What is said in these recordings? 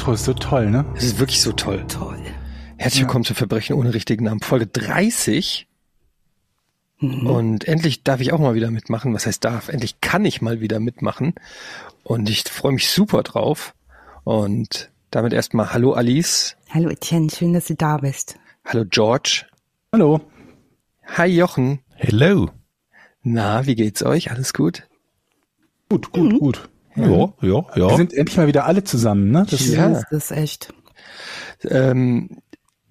Intro ist so toll, ne? Es ist wirklich so toll. Toll. Herzlich willkommen zu Verbrechen ohne richtigen Namen. Folge 30. Mhm. Und endlich darf ich auch mal wieder mitmachen. Was heißt darf? Endlich kann ich mal wieder mitmachen. Und ich freue mich super drauf. Und damit erstmal Hallo Alice. Hallo Etienne, schön, dass du da bist. Hallo George. Hallo. Hi Jochen. Hello. Na, wie geht's euch? Alles gut? Gut, gut, gut. Ja, ja, Wir ja. sind endlich mal wieder alle zusammen, ne? Das Ja. Das ist echt. Ähm,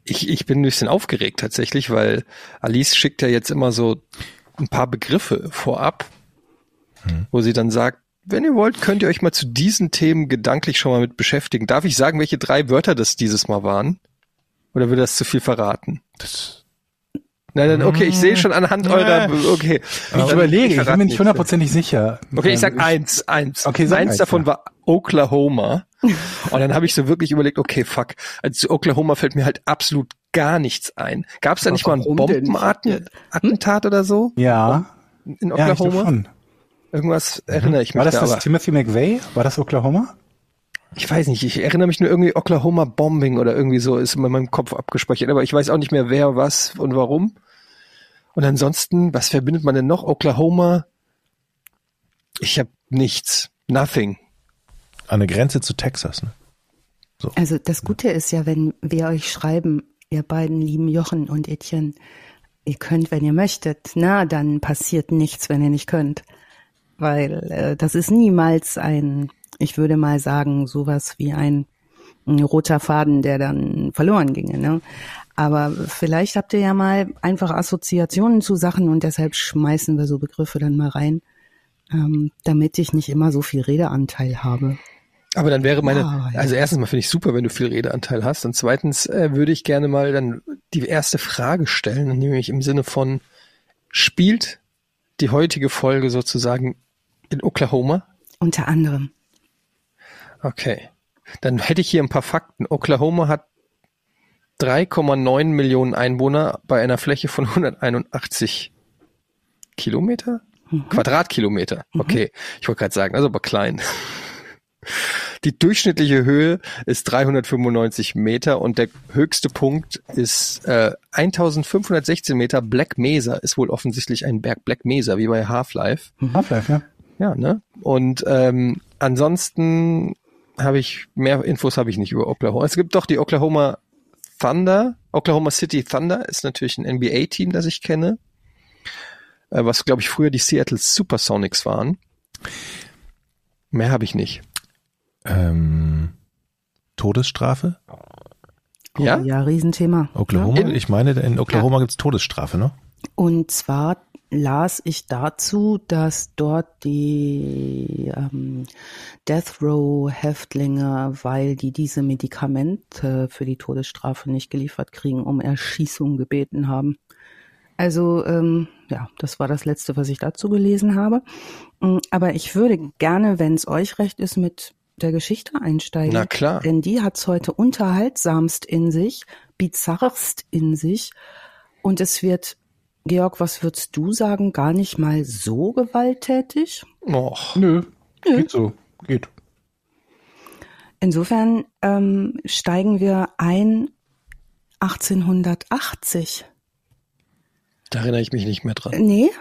ich, ich bin ein bisschen aufgeregt tatsächlich, weil Alice schickt ja jetzt immer so ein paar Begriffe vorab, wo sie dann sagt, wenn ihr wollt, könnt ihr euch mal zu diesen Themen gedanklich schon mal mit beschäftigen. Darf ich sagen, welche drei Wörter das dieses Mal waren? Oder würde das zu viel verraten? Das, Nein, nein, okay, ich sehe schon anhand Ja. eurer, okay. ich überlege, ich bin verrate mir nicht hundertprozentig sicher. Okay, ich sag eins, eins. Okay, sag eins eins, davon ja. war Oklahoma. Und dann habe ich so wirklich überlegt, okay, fuck. Also zu Oklahoma fällt mir halt absolut gar nichts ein. Gab es da nicht mal ein? Bombenattentat oder so Ja, in ja, ich Oklahoma? schon. Irgendwas erinnere ich mich War das da, das aber Timothy McVeigh? War das Oklahoma? Ich weiß nicht. Ich erinnere mich nur irgendwie Oklahoma Bombing oder irgendwie so ist in meinem Kopf abgespeichert. Aber ich weiß auch nicht mehr, wer, was und warum. Und ansonsten, was verbindet man denn noch? Oklahoma? Ich habe nichts. Nothing. an der Grenze zu Texas, ne? Also das Gute ist ja, wenn wir euch schreiben, ihr beiden lieben Jochen und Etienne, ihr könnt, wenn ihr möchtet, na, dann passiert nichts, wenn ihr nicht könnt. Weil äh, das ist niemals ein, ich würde mal sagen, sowas wie ein, ein roter Faden, der dann verloren ginge. Ne? Aber vielleicht habt ihr ja mal einfach Assoziationen zu Sachen und deshalb schmeißen wir so Begriffe dann mal rein, ähm, damit ich nicht immer so viel Redeanteil habe. Aber dann wäre meine, Ah, ja. also erstens mal finde ich super, wenn du viel Redeanteil hast. Und zweitens äh, würde ich gerne mal dann die erste Frage stellen, nämlich im Sinne von, spielt die heutige Folge sozusagen in Oklahoma? Unter anderem. Okay. Dann hätte ich hier ein paar Fakten. Oklahoma hat 3,9 Millionen Einwohner bei einer Fläche von 181 Kilometer? Quadratkilometer. Okay. Ich wollte gerade sagen, also aber klein. Die durchschnittliche Höhe ist 395 Meter und der höchste Punkt ist äh, 1516 Meter. Black Mesa ist wohl offensichtlich ein Berg Black Mesa, wie bei Half-Life. Half-Life, ja. Ja, ne? Und ähm, ansonsten habe ich mehr Infos habe ich nicht über Oklahoma. Es gibt doch die Oklahoma Thunder. Oklahoma City Thunder ist natürlich ein NBA-Team, das ich kenne, äh, was glaube ich früher die Seattle Supersonics waren. Mehr habe ich nicht. Ähm, Todesstrafe? Ja? Oh, ja, Riesenthema. Oklahoma? In- ich meine, in Oklahoma gibt's Todesstrafe, ne? Und zwar las ich dazu, dass dort die ähm, Death Row Häftlinge, weil die diese Medikamente für die Todesstrafe nicht geliefert kriegen, um Erschießung gebeten haben. Also ähm, ja, das war das letzte, was ich dazu gelesen habe. Mm, Aber ich würde gerne, wenn es euch recht ist, mit der Geschichte einsteigen. Na klar. Denn die hat's heute unterhaltsamst in sich, bizarrst in sich. Und es wird, Georg, was würdest du sagen, gar nicht mal so gewalttätig? Och. Nö, geht so. Geht. Insofern ähm, steigen wir ein 1880. Da erinnere ich mich nicht mehr dran. Nee,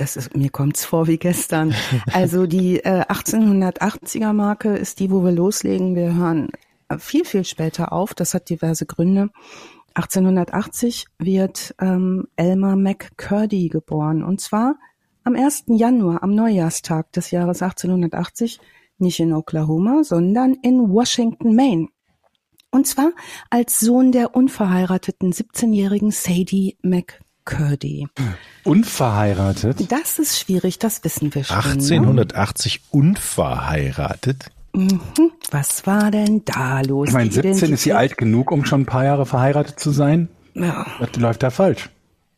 das ist, mir kommt's vor wie gestern. Also die äh, 1880er Marke ist die, wo wir loslegen. Wir hören äh, viel, viel später auf. Das hat diverse Gründe. 1880 wird ähm, Elmer McCurdy geboren. Und zwar am 1. Januar, am Neujahrstag des Jahres 1880, nicht in Oklahoma, sondern in Washington, Maine. Und zwar als Sohn der unverheirateten 17-jährigen Sadie McCurdy. Unverheiratet. Das ist schwierig, das wissen wir schon. Ne? 1880 unverheiratet. Mhm. Was war denn da los? Ich meine, Die 17 ist sie alt genug, um schon ein paar Jahre verheiratet zu sein. Ja. Was läuft da falsch?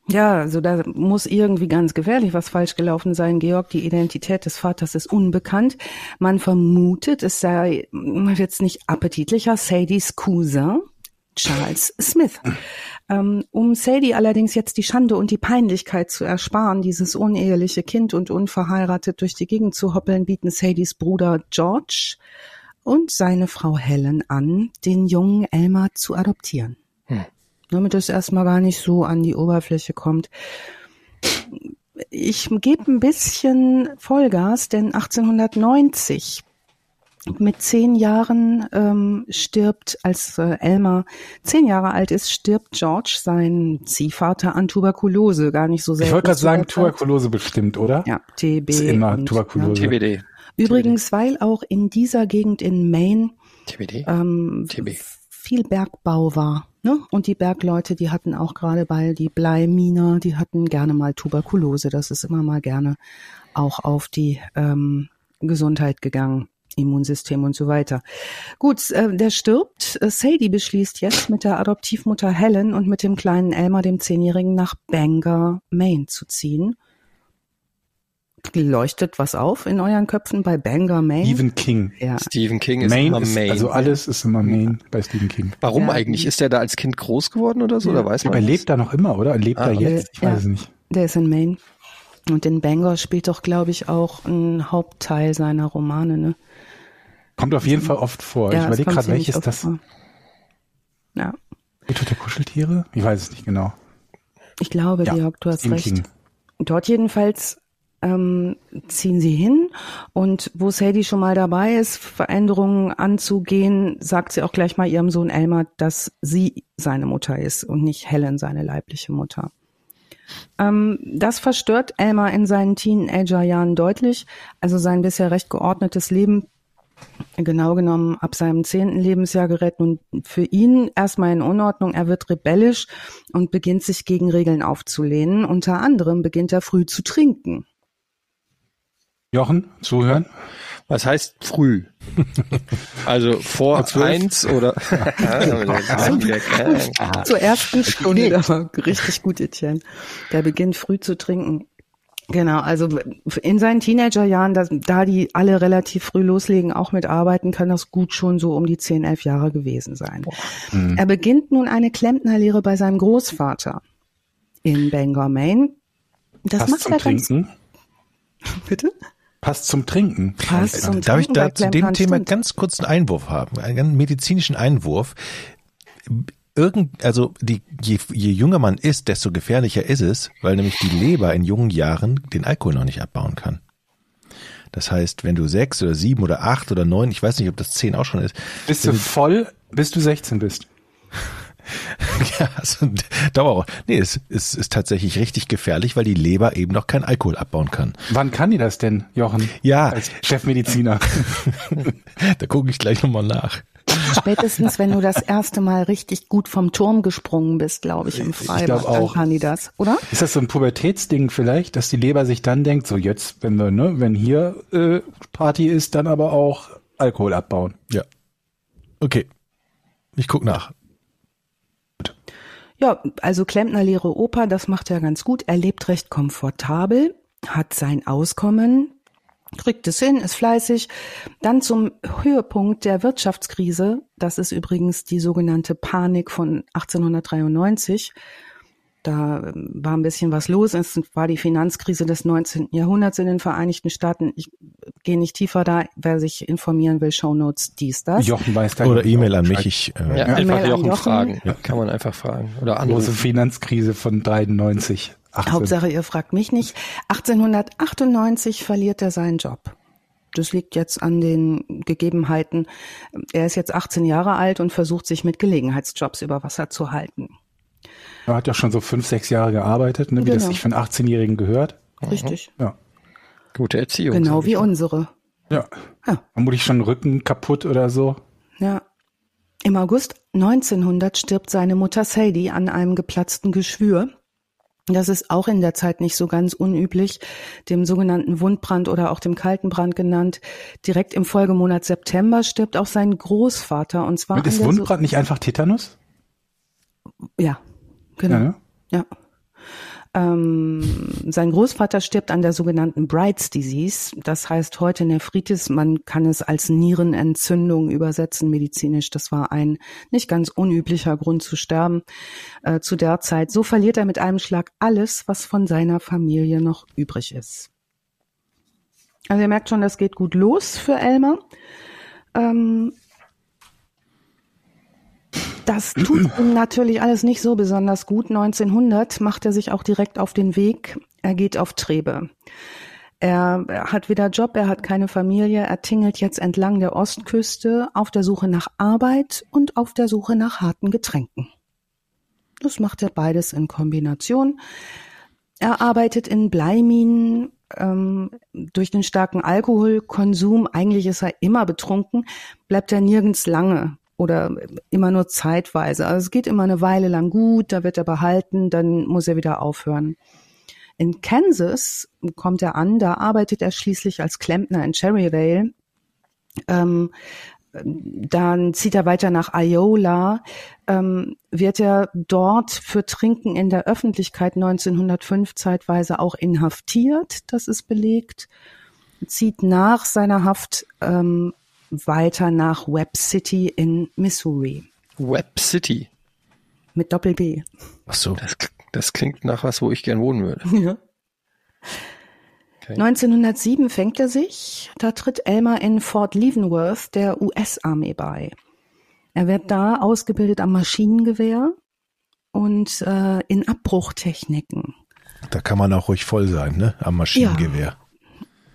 ja, also da muss irgendwie ganz gefährlich was falsch gelaufen sein, Georg. Die Identität des Vaters ist unbekannt. Man vermutet, es sei jetzt nicht appetitlicher Sadies Cousin, Charles Smith. Ähm, um Sadie allerdings jetzt die Schande und die Peinlichkeit zu ersparen, dieses uneheliche Kind und unverheiratet durch die Gegend zu hoppeln, bieten Sadies Bruder George und seine Frau Helen an, den jungen Elmer zu adoptieren. Hm. Damit es erstmal gar nicht so an die Oberfläche kommt. Ich gebe ein bisschen Vollgas, denn 1890 mit zehn Jahren ähm, stirbt, als äh, Elmer zehn Jahre alt ist, stirbt George, sein Ziehvater, an Tuberkulose. Gar nicht so sehr. Ich wollte gerade sagen, Tuberkulose bestimmt, oder? Ja, TB. Ist immer und, Tuberkulose. Ja. TBD. Übrigens, TBD. weil auch in dieser Gegend in Maine TBD. Ähm, TB. viel Bergbau war. Ne? Und die Bergleute, die hatten auch gerade bei die Bleiminer, die hatten gerne mal Tuberkulose. Das ist immer mal gerne auch auf die ähm, Gesundheit gegangen. Immunsystem und so weiter. Gut, äh, der stirbt. Äh, Sadie beschließt jetzt mit der Adoptivmutter Helen und mit dem kleinen Elmer, dem Zehnjährigen, nach Bangor, Maine zu ziehen. Leuchtet was auf in euren Köpfen bei Bangor, Maine? Stephen King. Ja. Stephen King ist Maine immer ist, Maine. Also alles ist immer Maine bei Stephen King. Warum ja. eigentlich? Ist er da als Kind groß geworden oder so? Ja. Oder weiß man Aber er lebt da noch immer, oder? Er lebt Ah, da okay. jetzt? Ich weiß es nicht. Der ist in Maine. Und in Bangor spielt doch, glaube ich, auch ein Hauptteil seiner Romane, ne? Kommt auf jeden Fall oft vor. Ja, ich überlege gerade, welches das. vor. Ja, Friedhof der Kuscheltiere? Ich weiß es nicht genau. ich glaube, Ja, Georg, du hast recht. King. Dort jedenfalls ähm, ziehen sie hin und wo Sadie schon mal dabei ist, Veränderungen anzugehen, sagt sie auch gleich mal ihrem Sohn Elmer, dass sie seine Mutter ist und nicht Helen seine leibliche Mutter. Ähm, das verstört Elmer in seinen Teenagerjahren deutlich. Also sein bisher recht geordnetes Leben, genau genommen ab seinem zehnten Lebensjahr gerät nun für ihn erstmal in Unordnung. Er wird rebellisch und beginnt sich gegen Regeln aufzulehnen. Unter anderem beginnt er früh zu trinken. Jochen, zuhören? Was heißt früh? Also vor zwölf? eins oder? Zur ersten Stunde, war richtig gut, Etienne. Der beginnt früh zu trinken. Genau, also in seinen Teenagerjahren, da, da die alle relativ früh loslegen, auch mit Arbeiten, kann das gut schon so um die 10, 11 Jahre gewesen sein. Mhm. Er beginnt nun eine Klempnerlehre bei seinem Großvater in Bangor, Maine. Das Passt macht zum er ganz, Trinken. bitte? Passt zum Trinken. Passt zum Darf ich Trinken da bei zu dem Thema stimmt. ganz kurz einen Einwurf haben, einen ganz medizinischen Einwurf? Irgend, also die, je, je jünger man ist, desto gefährlicher ist es, weil nämlich die Leber in jungen Jahren den Alkohol noch nicht abbauen kann. Das heißt, wenn du sechs oder sieben oder acht oder neun, ich weiß nicht, ob das zehn auch schon ist, Bist du voll, bis du 16 bist? ja, also Dauer. Nee, es, es ist tatsächlich richtig gefährlich, weil die Leber eben noch keinen Alkohol abbauen kann. Wann kann die das denn, Jochen? Ja, Als Chefmediziner. da gucke ich gleich nochmal nach. Spätestens, wenn du das erste Mal richtig gut vom Turm gesprungen bist, glaube ich, im Freibad, dann auch. kann die das, oder? Ist das so ein Pubertätsding vielleicht, dass die Leber sich dann denkt, so jetzt, wenn wir, ne, wenn hier äh, Party ist, dann aber auch Alkohol abbauen. Ja. Okay. Ich guck nach. Ja, also Klempnerlehre Opa, das macht er ganz gut. Er lebt recht komfortabel, hat sein Auskommen, kriegt es hin, ist fleißig. Dann zum Höhepunkt der Wirtschaftskrise, das ist übrigens die sogenannte Panik von 1893. Da ähm, war ein bisschen was los. Es war die Finanzkrise des 19. Jahrhunderts in den Vereinigten Staaten. Ich gehe nicht tiefer da. Wer sich informieren will, Shownotes, dies, das. Jochen weiß da Oder E-Mail an mich. Ich, äh, Ja, Ja. einfach Jochen Jochen. fragen. Kann man einfach fragen. Oder Große anrufen. Finanzkrise von 93. 18. Hauptsache, ihr fragt mich nicht. 1898 verliert er seinen Job. Das liegt jetzt an den Gegebenheiten. Er ist jetzt 18 Jahre alt und versucht sich mit Gelegenheitsjobs über Wasser zu halten. Er hat ja schon so fünf, sechs Jahre gearbeitet, ne, wie das Genau. sich für einen 18-Jährigen gehört. Richtig. Ja. Gute Erziehung. Genau wie unsere. Ja. Ja. Vermutlich schon Rücken kaputt oder so. Ja. Im August 1900 stirbt seine Mutter Sadie an einem geplatzten Geschwür. Das ist auch in der Zeit nicht so ganz unüblich, dem sogenannten Wundbrand oder auch dem Kaltenbrand genannt. Direkt im Folgemonat September stirbt auch sein Großvater und zwar Und ist Wundbrand nicht einfach Tetanus? So ja, genau. Ja, ne? Ja. Ähm, sein Großvater stirbt an der sogenannten Bright's Disease. Das heißt heute Nephritis. Man kann es als Nierenentzündung übersetzen medizinisch. Das war ein nicht ganz unüblicher Grund zu sterben äh, zu der Zeit. So verliert er mit einem Schlag alles, was von seiner Familie noch übrig ist. Also ihr merkt schon, das geht gut los für Elmer. Ähm, das tut ihm natürlich alles nicht so besonders gut. 1900 macht er sich auch direkt auf den Weg. Er geht auf Trebe. Er, hat wieder Job, er hat keine Familie, er tingelt jetzt entlang der Ostküste auf der Suche nach Arbeit und auf der Suche nach harten Getränken. Das macht er beides in Kombination. Er arbeitet in Bleiminen, ähm, durch den starken Alkoholkonsum, eigentlich ist er immer betrunken, bleibt er nirgends lange oder immer nur zeitweise. Also es geht immer eine Weile lang gut, da wird er behalten, dann muss er wieder aufhören. In Kansas kommt er an, da arbeitet er schließlich als Klempner in Cherryvale. Ähm, dann zieht er weiter nach Iola, ähm, wird er dort für Trinken in der Öffentlichkeit 1905 zeitweise auch inhaftiert, das ist belegt, zieht nach seiner Haft ähm, weiter nach Webb City in Missouri. Webb City. Mit Doppel B. Ach so. Das, das klingt nach was, wo ich gern wohnen würde. Ja. Okay. 1907 fängt er sich. Da tritt Elmer in Fort Leavenworth der US-Armee bei. Er wird da ausgebildet am Maschinengewehr und äh, in Abbruchtechniken. Da kann man auch ruhig voll sein, ne? Am Maschinengewehr.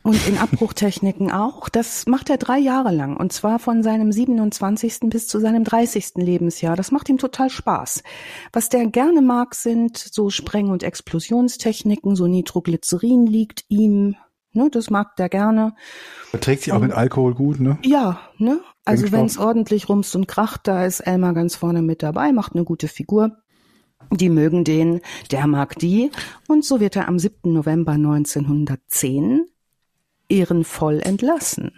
Und in Abbruchtechniken auch. Das macht er drei Jahre lang. Und zwar von seinem 27. bis zu seinem 30. Lebensjahr. Das macht ihm total Spaß. Was der gerne mag, sind so Spreng- und Explosionstechniken. So Nitroglycerin liegt ihm. Ne, das mag der gerne. Verträgt sich auch mit Alkohol gut, ne? Ja, ne? Also wenn es ordentlich rumst und kracht, da ist Elmar ganz vorne mit dabei, macht eine gute Figur. Die mögen den, der mag die. Und so wird er am 7. November 1910 ehrenvoll entlassen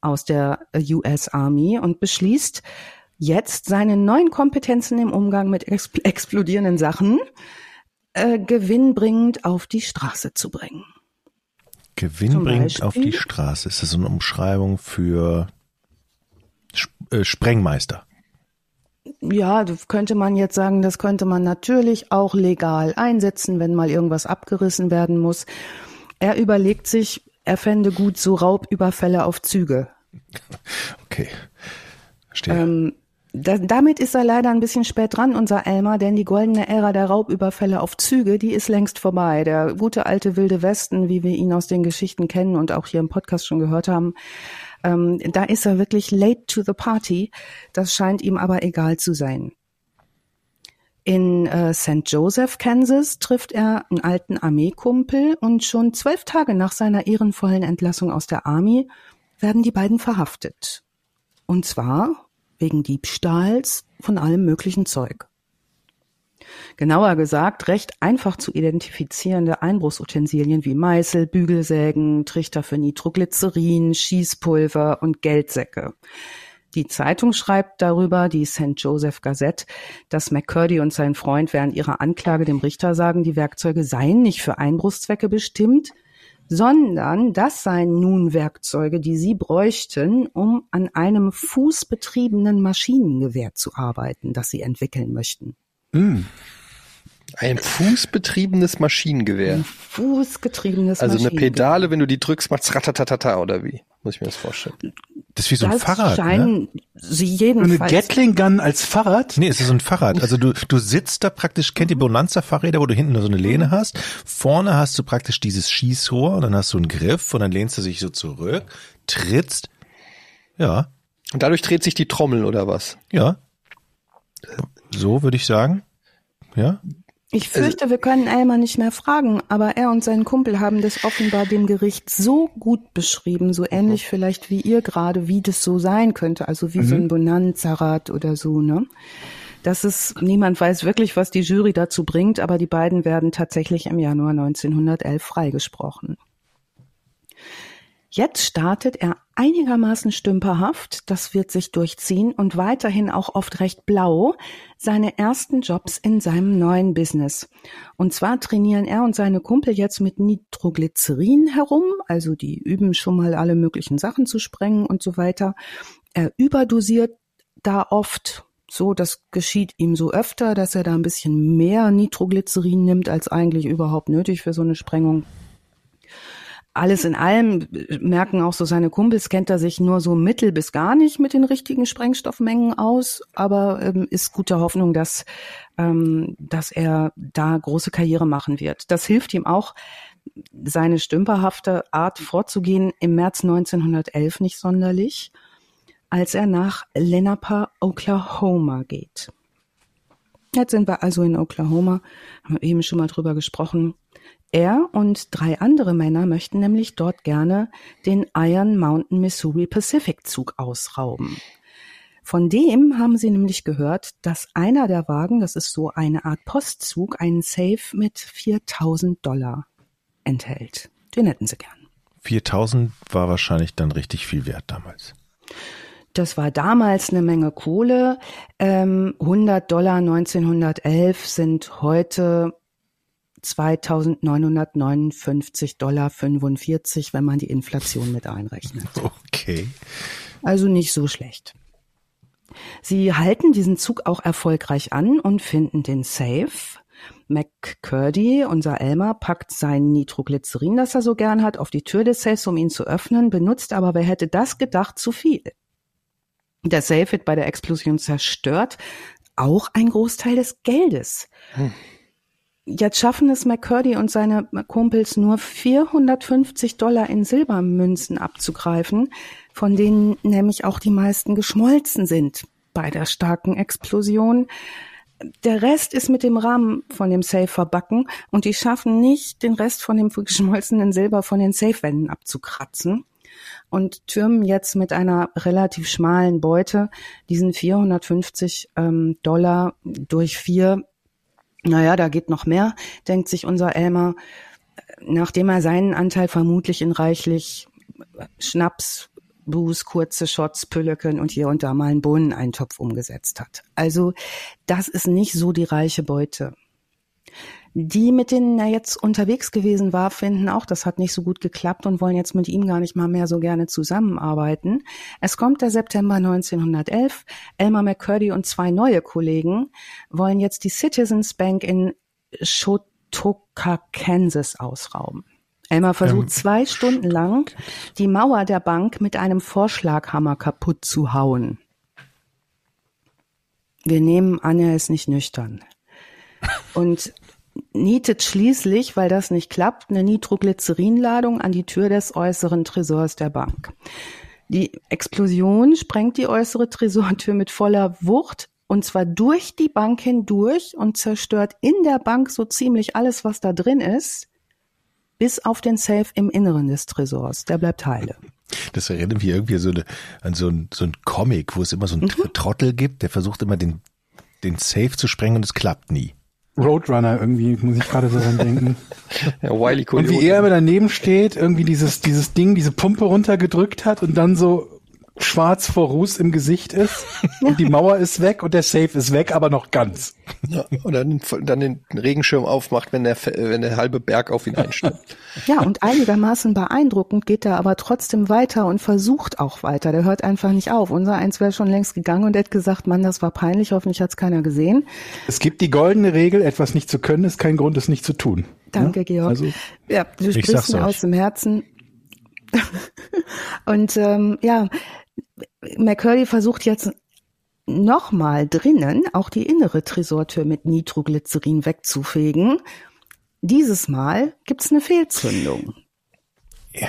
aus der US Army und beschließt, jetzt seine neuen Kompetenzen im Umgang mit ex explodierenden Sachen äh, gewinnbringend auf die Straße zu bringen. Gewinnbringend auf die? Straße. Ist das eine Umschreibung für Sp äh, Sprengmeister? Ja, könnte man jetzt sagen, das könnte man natürlich auch legal einsetzen, wenn mal irgendwas abgerissen werden muss. Er überlegt sich, er fände gut so Raubüberfälle auf Züge. Okay. Verstehe. Ähm, da, damit ist er leider ein bisschen spät dran, unser Elmar, denn die goldene Ära der Raubüberfälle auf Züge, die ist längst vorbei. Der gute alte wilde Westen, wie wir ihn aus den Geschichten kennen und auch hier im Podcast schon gehört haben, ähm, da ist er wirklich late to the party. Das scheint ihm aber egal zu sein. In äh, St. Joseph, Kansas, trifft er einen alten Armeekumpel und schon zwölf Tage nach seiner ehrenvollen Entlassung aus der Army werden die beiden verhaftet. Und zwar wegen Diebstahls von allem möglichen Zeug. Genauer gesagt, recht einfach zu identifizierende Einbruchsutensilien wie Meißel, Bügelsägen, Trichter für Nitroglycerin, Schießpulver und Geldsäcke. Die Zeitung schreibt darüber, die St. Joseph Gazette, dass McCurdy und sein Freund während ihrer Anklage dem Richter sagen, die Werkzeuge seien nicht für Einbruchszwecke bestimmt, sondern das seien nun Werkzeuge, die sie bräuchten, um an einem fußbetriebenen Maschinengewehr zu arbeiten, das sie entwickeln möchten. Mm. Ein fußbetriebenes Maschinengewehr. Fußgetriebenes Also eine Maschinengewehr. Pedale, wenn du die drückst, macht's ratatatata oder wie? Muss ich mir das vorstellen. Das ist wie so ein das Fahrrad, ne? scheinen sie Eine jedenfalls. Gatling Gun als Fahrrad? Nee, es ist so ein Fahrrad. Also du, du sitzt da praktisch, kennt ihr Bonanza-Fahrräder, wo du hinten nur so eine Lehne hast? Vorne hast du praktisch dieses Schießrohr und dann hast du einen Griff und dann lehnst du dich so zurück, trittst. Ja, Und dadurch dreht sich die Trommel oder was? ja. So würde ich sagen. Ja. Ich fürchte, wir können Elmar nicht mehr fragen, aber er und sein Kumpel haben das offenbar dem Gericht so gut beschrieben, so ähnlich vielleicht wie ihr gerade, wie das so sein könnte, also wie so ein Bonanza-Rad oder so, ne? Das ist, niemand weiß wirklich, was die Jury dazu bringt, aber die beiden werden tatsächlich im Januar 1911 freigesprochen. Jetzt startet er einigermaßen stümperhaft, das wird sich durchziehen und weiterhin auch oft recht blau, seine ersten Jobs in seinem neuen Business. Und zwar trainieren er und seine Kumpel jetzt mit Nitroglycerin herum, also die üben schon mal alle möglichen Sachen zu sprengen und so weiter. Er überdosiert da oft, so das geschieht ihm so öfter, dass er da ein bisschen mehr Nitroglycerin nimmt, als eigentlich überhaupt nötig für so eine Sprengung. Alles in allem merken auch so seine Kumpels, kennt er sich nur so mittel bis gar nicht mit den richtigen Sprengstoffmengen aus, aber ähm, ist guter Hoffnung, dass, ähm, dass er da große Karriere machen wird. Das hilft ihm auch, seine stümperhafte Art vorzugehen im März 1911 nicht sonderlich, als er nach Lenape, Oklahoma geht. Jetzt sind wir also in Oklahoma, haben wir eben schon mal drüber gesprochen. Er und drei andere Männer möchten nämlich dort gerne den Iron Mountain Missouri Pacific Zug ausrauben. Von dem haben sie nämlich gehört, dass einer der Wagen, das ist so eine Art Postzug, einen Safe mit 4000 Dollar enthält. Den hätten sie gern. 4000 war wahrscheinlich dann richtig viel wert damals. Das war damals eine Menge Kohle. Ähm, 100 Dollar 1911 sind heute 2959 Dollar 45, wenn man die Inflation mit einrechnet. Okay. Also nicht so schlecht. Sie halten diesen Zug auch erfolgreich an und finden den Safe. McCurdy, unser Elmer, packt sein Nitroglycerin, das er so gern hat, auf die Tür des Safes, um ihn zu öffnen, benutzt aber, wer hätte das gedacht, zu viel. Der Safe wird bei der Explosion zerstört, auch ein Großteil des Geldes. Hm. Jetzt schaffen es McCurdy und seine Kumpels nur 450 Dollar in Silbermünzen abzugreifen, von denen nämlich auch die meisten geschmolzen sind bei der starken Explosion. Der Rest ist mit dem Rahmen von dem Safe verbacken und die schaffen nicht, den Rest von dem geschmolzenen Silber von den Safe-Wänden abzukratzen und türmen jetzt mit einer relativ schmalen Beute diesen 450 ähm, Dollar durch vier naja, da geht noch mehr, denkt sich unser Elmer, nachdem er seinen Anteil vermutlich in reichlich Schnaps, Booze, kurze Shots, Pülleken und hier und da mal einen Bohneneintopf umgesetzt hat. Also das ist nicht so die reiche Beute. Die, mit denen er jetzt unterwegs gewesen war, finden auch, das hat nicht so gut geklappt und wollen jetzt mit ihm gar nicht mal mehr so gerne zusammenarbeiten. Es kommt der September 1911. Elmer McCurdy und zwei neue Kollegen wollen jetzt die Citizens Bank in Shotoka, Kansas ausrauben. Elmer versucht ähm, zwei Stunden lang, die Mauer der Bank mit einem Vorschlaghammer kaputt zu hauen. Wir nehmen an, er ist nicht nüchtern. Und nietet schließlich, weil das nicht klappt, eine Nitroglycerinladung an die Tür des äußeren Tresors der Bank. Die Explosion sprengt die äußere Tresortür mit voller Wucht und zwar durch die Bank hindurch und zerstört in der Bank so ziemlich alles, was da drin ist, bis auf den Safe im Inneren des Tresors. Der bleibt heile. Das erinnert mich irgendwie so eine, an so ein, so ein Comic, wo es immer so einen mhm. Trottel gibt, der versucht immer den, den Safe zu sprengen und es klappt nie. Roadrunner irgendwie, muss ich gerade so dran denken. ja, Wiley Und wie er immer daneben steht, irgendwie dieses, dieses Ding, diese Pumpe runtergedrückt hat und dann so schwarz vor Ruß im Gesicht ist und die Mauer ist weg und der Safe ist weg, aber noch ganz. Ja, und dann, dann den Regenschirm aufmacht, wenn der, wenn der halbe Berg auf ihn einstürmt. Ja, und einigermaßen beeindruckend geht er aber trotzdem weiter und versucht auch weiter. Der hört einfach nicht auf. Unser eins wäre schon längst gegangen und hätte gesagt, Mann, das war peinlich, hoffentlich hat es keiner gesehen. Es gibt die goldene Regel, etwas nicht zu können, ist kein Grund, es nicht zu tun. Danke, ja? Georg. Also, ja, du sprichst mir aus dem Herzen. und ähm, ja, McCurdy versucht jetzt nochmal drinnen auch die innere Tresortür mit Nitroglycerin wegzufegen. Dieses Mal gibt's eine Fehlzündung. Ja.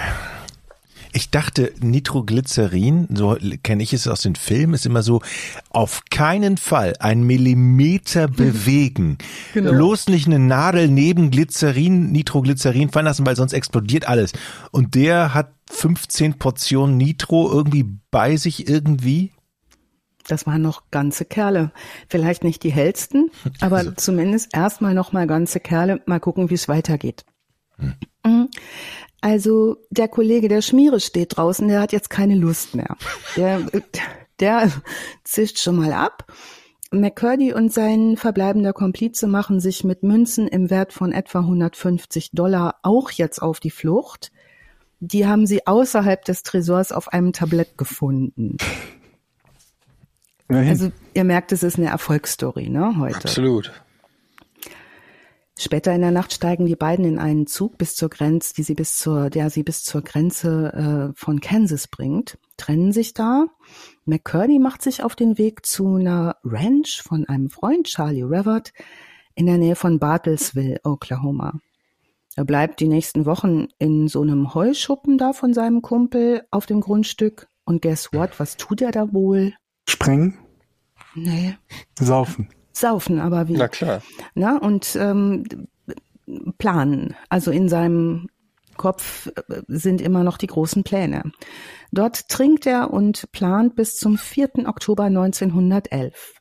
Ich dachte, Nitroglycerin, so kenne ich es aus den Filmen, ist immer so, auf keinen Fall ein Millimeter bewegen. Genau. Bloß nicht eine Nadel neben Glycerin, Nitroglycerin fallen lassen, weil sonst explodiert alles. Und der hat 15 Portionen Nitro irgendwie bei sich irgendwie? Das waren noch ganze Kerle. Vielleicht nicht die hellsten, aber also. zumindest erstmal noch mal ganze Kerle. Mal gucken, wie es weitergeht. Hm. Also der Kollege, der Schmiere steht draußen, der hat jetzt keine Lust mehr. Der, der zischt schon mal ab. McCurdy und sein verbleibender Komplize machen sich mit Münzen im Wert von etwa 150 Dollar auch jetzt auf die Flucht. Die haben sie außerhalb des Tresors auf einem Tablett gefunden. Also ihr merkt, es ist eine Erfolgsstory, ne, heute. Absolut. Später in der Nacht steigen die beiden in einen Zug bis zur Grenze, die sie bis zur, der sie bis zur Grenze äh, von Kansas bringt, trennen sich da. McCurdy macht sich auf den Weg zu einer Ranch von einem Freund, Charlie Revert, in der Nähe von Bartlesville, Oklahoma. Er bleibt die nächsten Wochen in so einem Heuschuppen da von seinem Kumpel auf dem Grundstück. Und guess what? Was tut er da wohl? Sprengen, Nee, saufen. Saufen, aber wie? Na klar. Na, und ähm, planen. Also in seinem Kopf äh, sind immer noch die großen Pläne. Dort trinkt er und plant bis zum 4. Oktober 1911.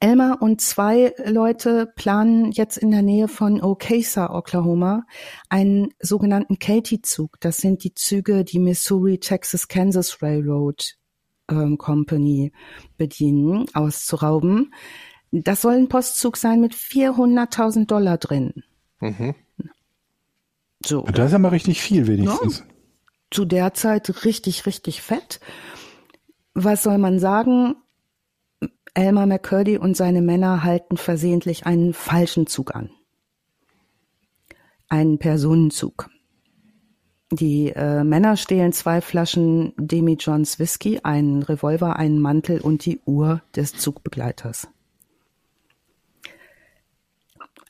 Elmer und zwei Leute planen jetzt in der Nähe von Okesa, Oklahoma, einen sogenannten Katy-Zug. Das sind die Züge, die Missouri Texas Kansas Railroad ähm, Company bedienen, auszurauben. Das soll ein Postzug sein mit 400.000 Dollar drin. Mhm. So, Das ist ja mal richtig viel wenigstens. zu der Zeit richtig, richtig fett. Was soll man sagen? Elmer McCurdy und seine Männer halten versehentlich einen falschen Zug an. Einen Personenzug. Die äh, Männer stehlen zwei Flaschen Demi Johns Whisky, einen Revolver, einen Mantel und die Uhr des Zugbegleiters.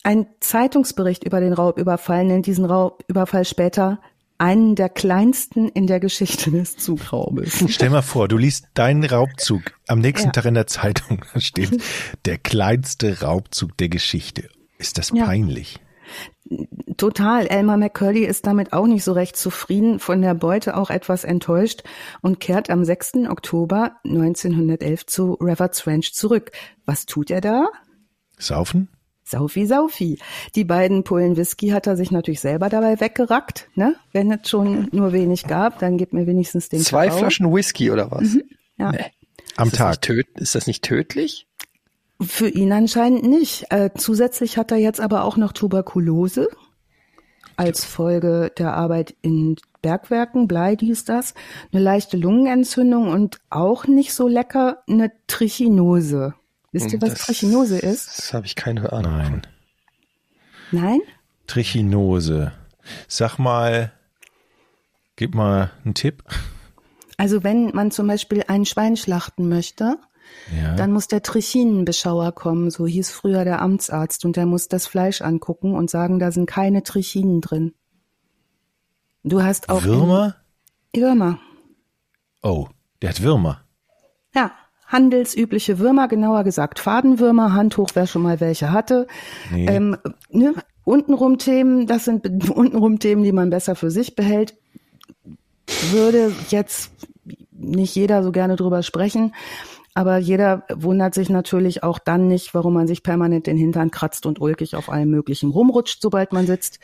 Ein Zeitungsbericht über den Raubüberfall nennt diesen Raubüberfall später einen der kleinsten in der Geschichte des Zugraubes. Stell mal vor, du liest deinen Raubzug am nächsten Ja. Tag in der Zeitung. Da steht der kleinste Raubzug der Geschichte. Ist das Ja. peinlich? Total. Elmer McCurdy ist damit auch nicht so recht zufrieden, von der Beute auch etwas enttäuscht und kehrt am 6. Oktober 1911 zu Reverts Ranch zurück. Was tut er da? Saufen? Saufi, Saufi. Die beiden Pullen Whisky hat er sich natürlich selber dabei weggerackt. Ne? Wenn es schon nur wenig gab, dann gib mir wenigstens den Zwei Kakao. Flaschen Whisky oder was? Ja. Nee. Am ist das Tag. Töd ist das nicht tödlich? Für ihn anscheinend nicht. Äh, zusätzlich hat er jetzt aber auch noch Tuberkulose als Folge der Arbeit in Bergwerken, Blei, dies, das, eine leichte Lungenentzündung und auch nicht so lecker eine Trichinose. Wisst ihr, was Das- Trichinose ist? Das habe ich keine Ahnung. Nein. Nein? Trichinose. Sag mal, gib mal einen Tipp. Also wenn man zum Beispiel ein Schwein schlachten möchte, Ja. dann muss der Trichinenbeschauer kommen, so hieß früher der Amtsarzt, und der muss das Fleisch angucken und sagen, da sind keine Trichinen drin. Du hast auch Würmer? Würmer. Oh, der hat Würmer. Ja, handelsübliche Würmer, genauer gesagt Fadenwürmer, Hand hoch, wer schon mal welche hatte. Nee. Ähm, ne, untenrum Themen, das sind untenrum Themen, die man besser für sich behält. Würde jetzt nicht jeder so gerne drüber sprechen, aber jeder wundert sich natürlich auch dann nicht, warum man sich permanent den Hintern kratzt und ulkig auf allem Möglichen rumrutscht, sobald man sitzt.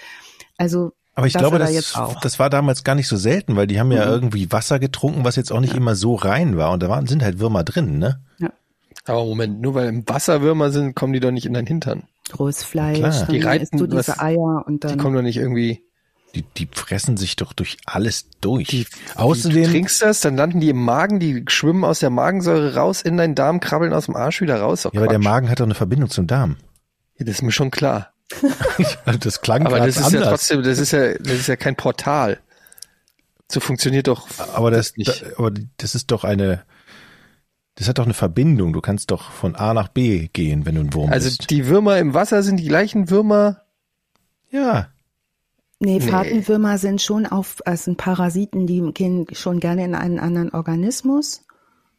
Also Aber ich das glaube, das, jetzt auch. Mhm. das war damals gar nicht so selten, weil die haben ja irgendwie Wasser getrunken, was jetzt auch nicht immer so rein war. Und da waren, sind halt Würmer drin, ne? ja, Aber Moment, nur weil im Wasser Würmer sind, kommen die doch nicht in dein Hintern. rohes Fleisch, Klar. dann Die reiten isst du diese was- Eier und Die dann kommen doch nicht irgendwie. Die, die fressen sich doch durch alles durch. Die, Außerdem, du trinkst das, dann landen die im Magen, die schwimmen aus der Magensäure raus in deinen Darm, krabbeln aus dem Arsch wieder raus. Ja, aber der. Magen hat doch eine Verbindung zum Darm. Ja, das ist mir schon klar. Also das klang Aber das ist anders. ja trotzdem, das ist ja, das ist ja kein Portal. So funktioniert doch. aber das, nicht. da, aber das ist doch eine, das hat doch eine Verbindung. Du kannst doch von A nach B gehen, wenn du ein Wurm Also bist. die Würmer im Wasser sind die gleichen Würmer. Ja. Nee, Nee. Fadenwürmer sind schon auf, es sind Parasiten, die gehen schon gerne in einen anderen Organismus.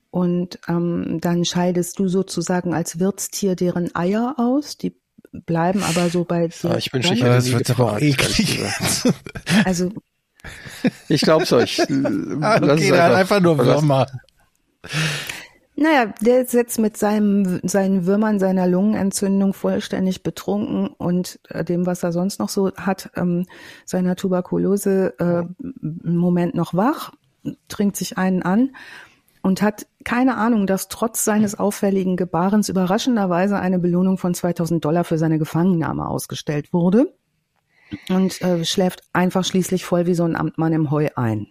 Und ähm, dann scheidest du sozusagen als Wirtstier deren Eier aus. Die bleiben aber so bei dir. Ah, ich dran. hätte das wird aber eklig. Also Ich glaub's euch. Ah, Lass okay, hat einfach nur Würmer. Naja, der ist jetzt mit seinem, seinen Würmern, seiner Lungenentzündung vollständig betrunken und äh, dem, was er sonst noch so hat, ähm, seiner Tuberkulose, äh, im Moment noch wach, trinkt sich einen an und hat keine Ahnung, dass trotz seines auffälligen Gebarens überraschenderweise eine Belohnung von 2000 Dollar für seine Gefangennahme ausgestellt wurde und äh, schläft einfach schließlich voll wie so ein Amtmann im Heu ein.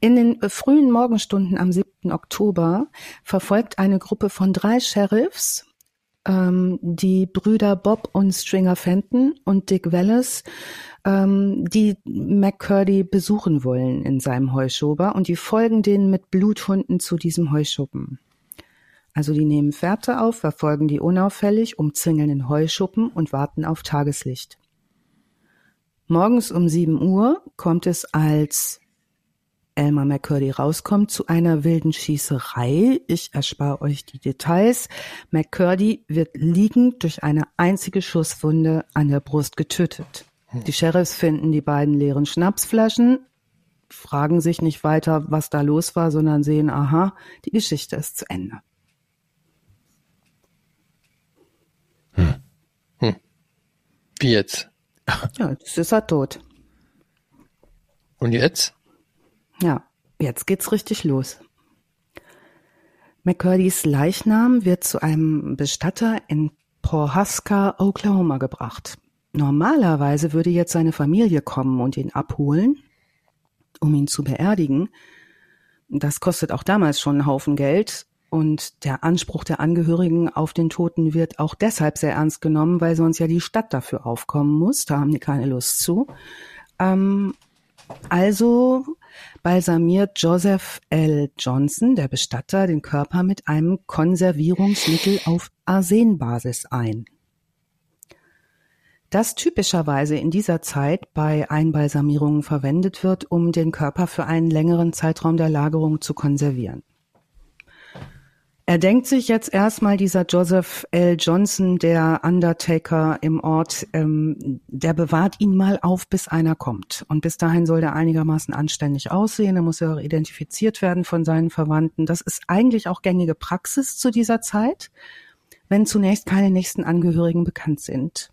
In den äh, frühen Morgenstunden am 7. Oktober verfolgt eine Gruppe von drei Sheriffs ähm, die Brüder Bob und Stringer Fenton und Dick Wallace, ähm, die McCurdy besuchen wollen in seinem Heuschober und die folgen denen mit Bluthunden zu diesem Heuschuppen. Also die nehmen Fährte auf, verfolgen die unauffällig, umzingeln den Heuschuppen und warten auf Tageslicht. Morgens um 7 Uhr kommt es, als Elmer McCurdy rauskommt, zu einer wilden Schießerei. Ich erspare euch die Details. McCurdy wird liegend durch eine einzige Schusswunde an der Brust getötet. Die Sheriffs finden die beiden leeren Schnapsflaschen, fragen sich nicht weiter, was da los war, sondern sehen, aha, die Geschichte ist zu Ende. Hm. Hm. Wie jetzt? Ja, jetzt ist er tot. Und jetzt? Ja, jetzt geht's richtig los. McCurdys Leichnam wird zu einem Bestatter in Pawhuska, Oklahoma gebracht. Normalerweise würde jetzt seine Familie kommen und ihn abholen, um ihn zu beerdigen. Das kostet auch damals schon einen Haufen Geld und der Anspruch der Angehörigen auf den Toten wird auch deshalb sehr ernst genommen, weil sonst ja die Stadt dafür aufkommen muss. Da haben die keine Lust zu. Ähm, also balsamiert Joseph L. Johnson, der Bestatter, den Körper mit einem Konservierungsmittel auf Arsenbasis ein. Das typischerweise in dieser Zeit bei Einbalsamierungen verwendet wird, um den Körper für einen längeren Zeitraum der Lagerung zu konservieren. Er denkt sich jetzt erstmal dieser Joseph L. Johnson, der Undertaker im Ort, ähm, der bewahrt ihn mal auf, bis einer kommt. Und bis dahin soll der einigermaßen anständig aussehen. Er muss ja auch identifiziert werden von seinen Verwandten. Das ist eigentlich auch gängige Praxis zu dieser Zeit, wenn zunächst keine nächsten Angehörigen bekannt sind.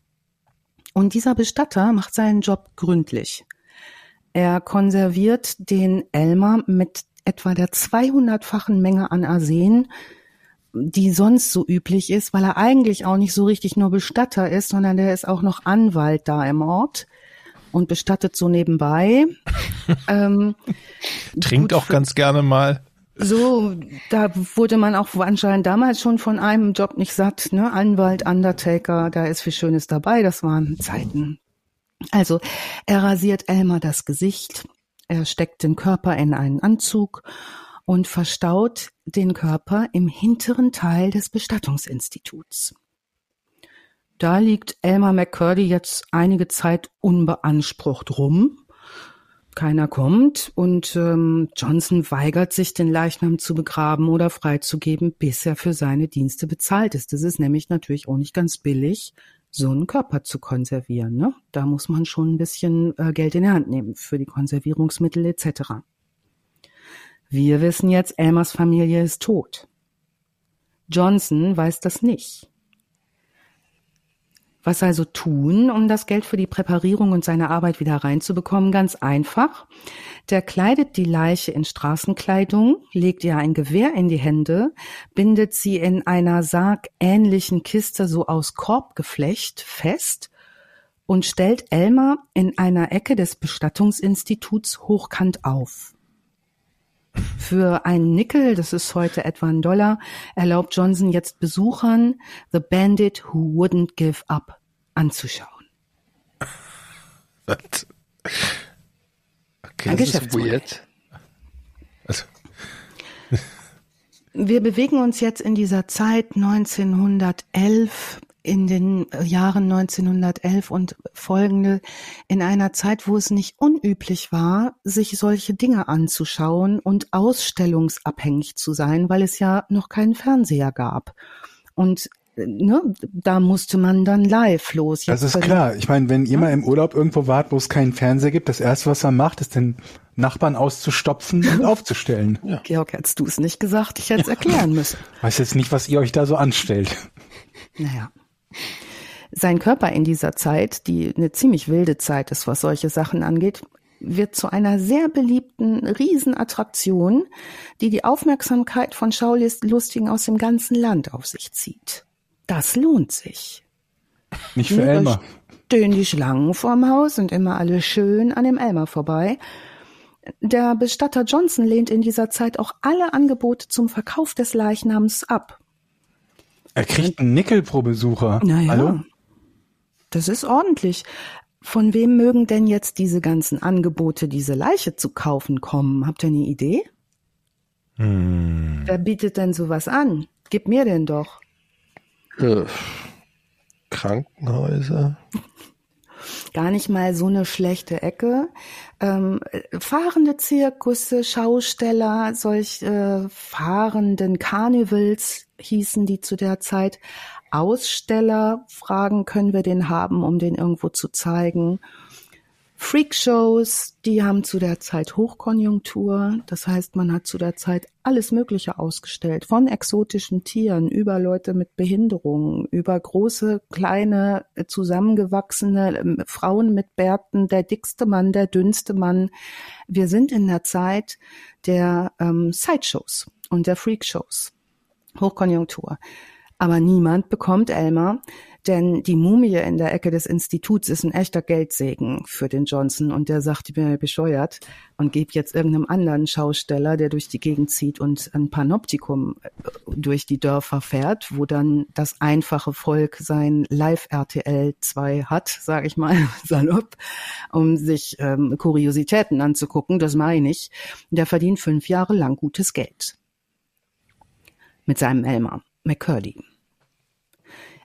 Und dieser Bestatter macht seinen Job gründlich. Er konserviert den Elmer mit etwa der 200-fachen Menge an Arsen, die sonst so üblich ist, weil er eigentlich auch nicht so richtig nur Bestatter ist, sondern der ist auch noch Anwalt da im Ort und bestattet so nebenbei. ähm, Trinkt auch ganz gerne mal. So, da wurde man auch anscheinend damals schon von einem Job nicht satt, ne? Anwalt, Undertaker, da ist viel Schönes dabei, das waren Zeiten. Also, er rasiert Elmer das Gesicht, er steckt den Körper in einen Anzug und verstaut den Körper im hinteren Teil des Bestattungsinstituts. Da liegt Elmer McCurdy jetzt einige Zeit unbeansprucht rum. Keiner kommt und ähm, Johnson weigert sich, den Leichnam zu begraben oder freizugeben, bis er für seine Dienste bezahlt ist. Das ist nämlich natürlich auch nicht ganz billig, so einen Körper zu konservieren. Ne? Da muss man schon ein bisschen äh, Geld in die Hand nehmen für die Konservierungsmittel etc. Wir wissen jetzt, Elmers Familie ist tot. Johnson weiß das nicht. Was also tun, um das Geld für die Präparierung und seine Arbeit wieder reinzubekommen? Ganz einfach. Der kleidet die Leiche in Straßenkleidung, legt ihr ein Gewehr in die Hände, bindet sie in einer sargähnlichen Kiste so aus Korbgeflecht fest und stellt Elmer in einer Ecke des Bestattungsinstituts hochkant auf. Für einen Nickel, das ist heute etwa ein Dollar, erlaubt Johnson jetzt Besuchern The Bandit Who Wouldn't Give Up anzuschauen. Was? Okay, ein das ist weird. Also. Wir bewegen uns jetzt in dieser Zeit 1911 in den Jahren 1911 und folgende in einer Zeit, wo es nicht unüblich war, sich solche Dinge anzuschauen und ausstellungsabhängig zu sein, weil es ja noch keinen Fernseher gab. Und ne, da musste man dann live los. Jetzt das ist klar. Ich meine, wenn ihr mal im Urlaub irgendwo wart, wo es keinen Fernseher gibt, das erste, was man macht, ist den Nachbarn auszustopfen und aufzustellen. Ja. Georg, hättest du es nicht gesagt, ich hätte es erklären müssen. Weiß jetzt nicht, was ihr euch da so anstellt. Naja. Sein Körper in dieser Zeit, die eine ziemlich wilde Zeit ist, was solche Sachen angeht, wird zu einer sehr beliebten Riesenattraktion, die die Aufmerksamkeit von Schaulustigen aus dem ganzen Land auf sich zieht. Das lohnt sich. Nicht für Elmer. Stehen die Schlangen vorm Haus und immer alle schön an dem Elmer vorbei. Der Bestatter Johnson lehnt in dieser Zeit auch alle Angebote zum Verkauf des Leichnams ab. Er kriegt einen Nickel pro Besucher. Naja, Hallo? das ist ordentlich. Von wem mögen denn jetzt diese ganzen Angebote, diese Leiche zu kaufen kommen? Habt ihr eine Idee? Hm. Wer bietet denn sowas an? Gib mir denn doch. Äh, Krankenhäuser. Gar nicht mal so eine schlechte Ecke. Ähm, äh, fahrende Zirkusse, Schausteller, solch äh, fahrenden Carnivals hießen die zu der Zeit. Aussteller fragen, können wir den haben, um den irgendwo zu zeigen. Freakshows, die haben zu der Zeit Hochkonjunktur. Das heißt, man hat zu der Zeit alles Mögliche ausgestellt. Von exotischen Tieren über Leute mit Behinderungen, über große, kleine, äh, zusammengewachsene ähm, Frauen mit Bärten, der dickste Mann, der dünnste Mann. Wir sind in der Zeit der ähm, Sideshows und der Freakshows. Hochkonjunktur. Aber niemand bekommt Elmer, denn die Mumie in der Ecke des Instituts ist ein echter Geldsegen für den Johnson und der sagt, ich bin bescheuert und gebe jetzt irgendeinem anderen Schausteller, der durch die Gegend zieht und ein Panoptikum äh, durch die Dörfer fährt, wo dann das einfache Volk sein Live-RTL 2 hat, sage ich mal salopp, um sich ähm, Kuriositäten anzugucken, das mache ich. Der verdient fünf Jahre lang gutes Geld mit seinem Elmer McCurdy.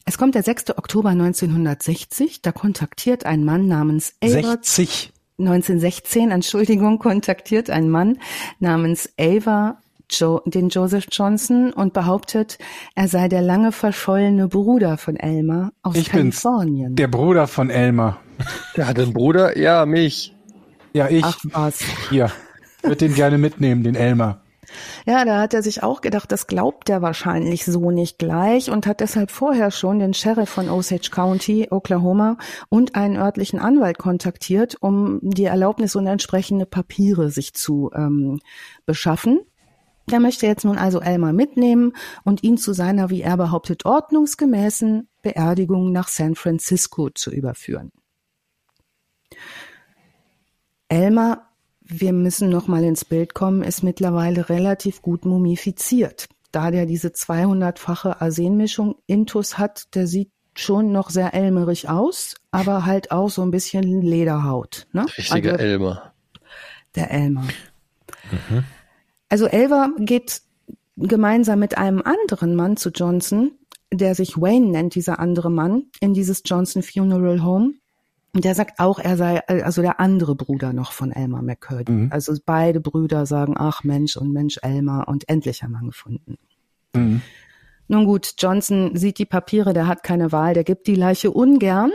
Es kommt der 6. Oktober 1960, da kontaktiert ein Mann namens Ava 60. 1916, Entschuldigung, kontaktiert ein Mann namens Ava jo den Joseph Johnson und behauptet, er sei der lange verschollene Bruder von Elmer aus Ich bin's. Kalifornien. Der Bruder von Elmer. Der hat einen Bruder? Ja, mich. Ja, ich. Ach was. Hier. Würde den gerne mitnehmen, den Elmer. Ja, da hat er sich auch gedacht, das glaubt er wahrscheinlich so nicht gleich und hat deshalb vorher schon den Sheriff von Osage County, Oklahoma und einen örtlichen Anwalt kontaktiert, um die Erlaubnis und entsprechende Papiere sich zu ähm, beschaffen. Er möchte jetzt nun also Elmer mitnehmen und ihn zu seiner, wie er behauptet, ordnungsgemäßen Beerdigung nach San Francisco zu überführen. Elmer wir müssen noch mal ins Bild kommen, ist mittlerweile relativ gut mumifiziert. Da der diese 200-fache Arsenmischung Intus hat, der sieht schon noch sehr elmerig aus, aber halt auch so ein bisschen Lederhaut. Ne? Richtiger also, Elmer. der Elmer. Also Elver geht gemeinsam mit einem anderen Mann zu Johnson, der sich Wayne nennt, dieser andere Mann, in dieses Johnson Funeral Home. Und der sagt auch, er sei also der andere Bruder noch von Elmer McCurdy. Mhm. Also beide Brüder sagen, ach Mensch und Mensch Elmer und endlich haben wir ihn gefunden. Mhm. Nun gut, Johnson sieht die Papiere, der hat keine Wahl, der gibt die Leiche ungern,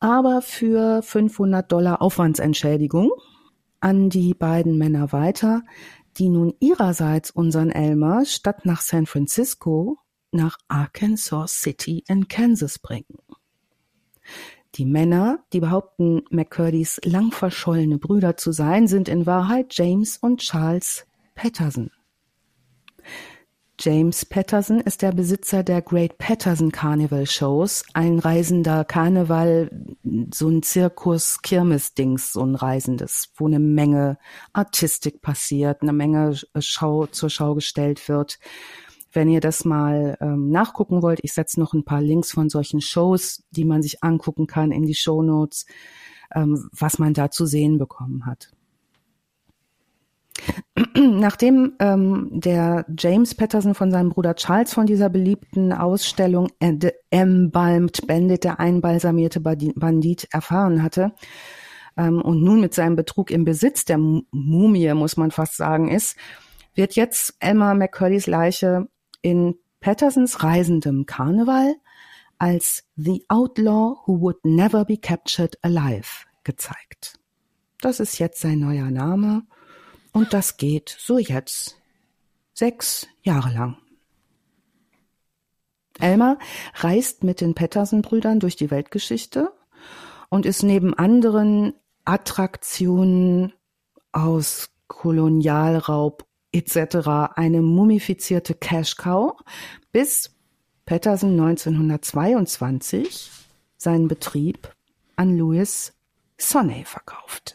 aber für 500 Dollar Aufwandsentschädigung an die beiden Männer weiter, die nun ihrerseits unseren Elmer statt nach San Francisco nach Arkansas City in Kansas bringen. Die Männer, die behaupten, McCurdys lang verschollene Brüder zu sein, sind in Wahrheit James und Charles Patterson. James Patterson ist der Besitzer der Great Patterson Carnival Shows, ein reisender Karneval, so ein Zirkus, Kirmes-Dings, so ein reisendes, wo eine Menge Artistik passiert, eine Menge Schau zur Schau gestellt wird. Wenn ihr das mal ähm, nachgucken wollt, ich setze noch ein paar Links von solchen Shows, die man sich angucken kann in die Show Notes, ähm, was man da zu sehen bekommen hat. Nachdem ähm, der James Patterson von seinem Bruder Charles von dieser beliebten Ausstellung äh, The Embalmed Bandit, der einbalsamierte Bandit, erfahren hatte ähm, und nun mit seinem Betrug im Besitz der Mu- Mumie, muss man fast sagen, ist, wird jetzt Elmer McCurdy's Leiche in Pattersons reisendem Karneval als The Outlaw Who Would Never Be Captured Alive gezeigt. Das ist jetzt sein neuer Name und das geht so jetzt sechs Jahre lang. Elmer reist mit den Patterson-Brüdern durch die Weltgeschichte und ist neben anderen Attraktionen aus Kolonialraub etc. eine mumifizierte Cash Cow, bis Patterson 1922 seinen Betrieb an Louis Sonney verkauft.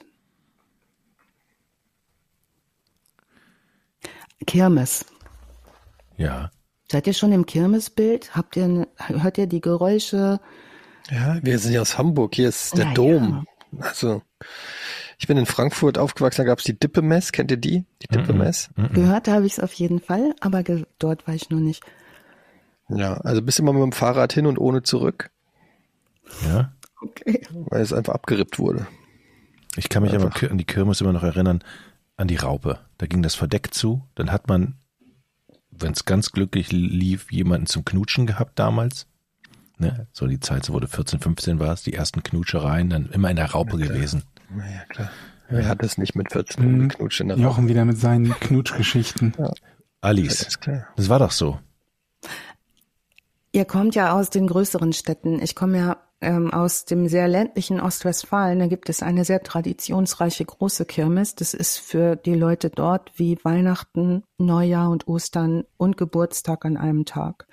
Kirmes. Ja. Seid ihr schon im Kirmesbild? Habt ihr, hört ihr die Geräusche? Ja, wir sind ja aus Hamburg. Hier ist der ja. Dom. Also, ich bin in Frankfurt aufgewachsen, da gab's die Dippemess. Kennt ihr die? Die Dippemess? Gehört habe ich es auf jeden Fall, aber dort war ich noch nicht. Ja, also bist immer mit dem Fahrrad hin und ohne zurück, Ja. Okay. weil es einfach abgerippt wurde. Ich kann mich aber Einfach. an die Kirmes immer noch erinnern, an die Raupe. Da ging das Verdeck zu, dann hat man, wenn es ganz glücklich lief, jemanden zum Knutschen gehabt damals. Ne? So die Zeit, so du 14, 15 warst, die ersten Knutschereien, dann immer in der Raupe gewesen. Ja, klar. Wer hat das nicht mit 14 Mhm. umgeknutscht in der? Jochen wieder mit seinen Knutschgeschichten. Alice, Ist klar. das war doch so. Ihr kommt ja aus den größeren Städten. Ich komme ja ähm, aus dem sehr ländlichen Ostwestfalen. Da gibt es eine sehr traditionsreiche große Kirmes. Das ist für die Leute dort wie Weihnachten, Neujahr und Ostern und Geburtstag an einem Tag.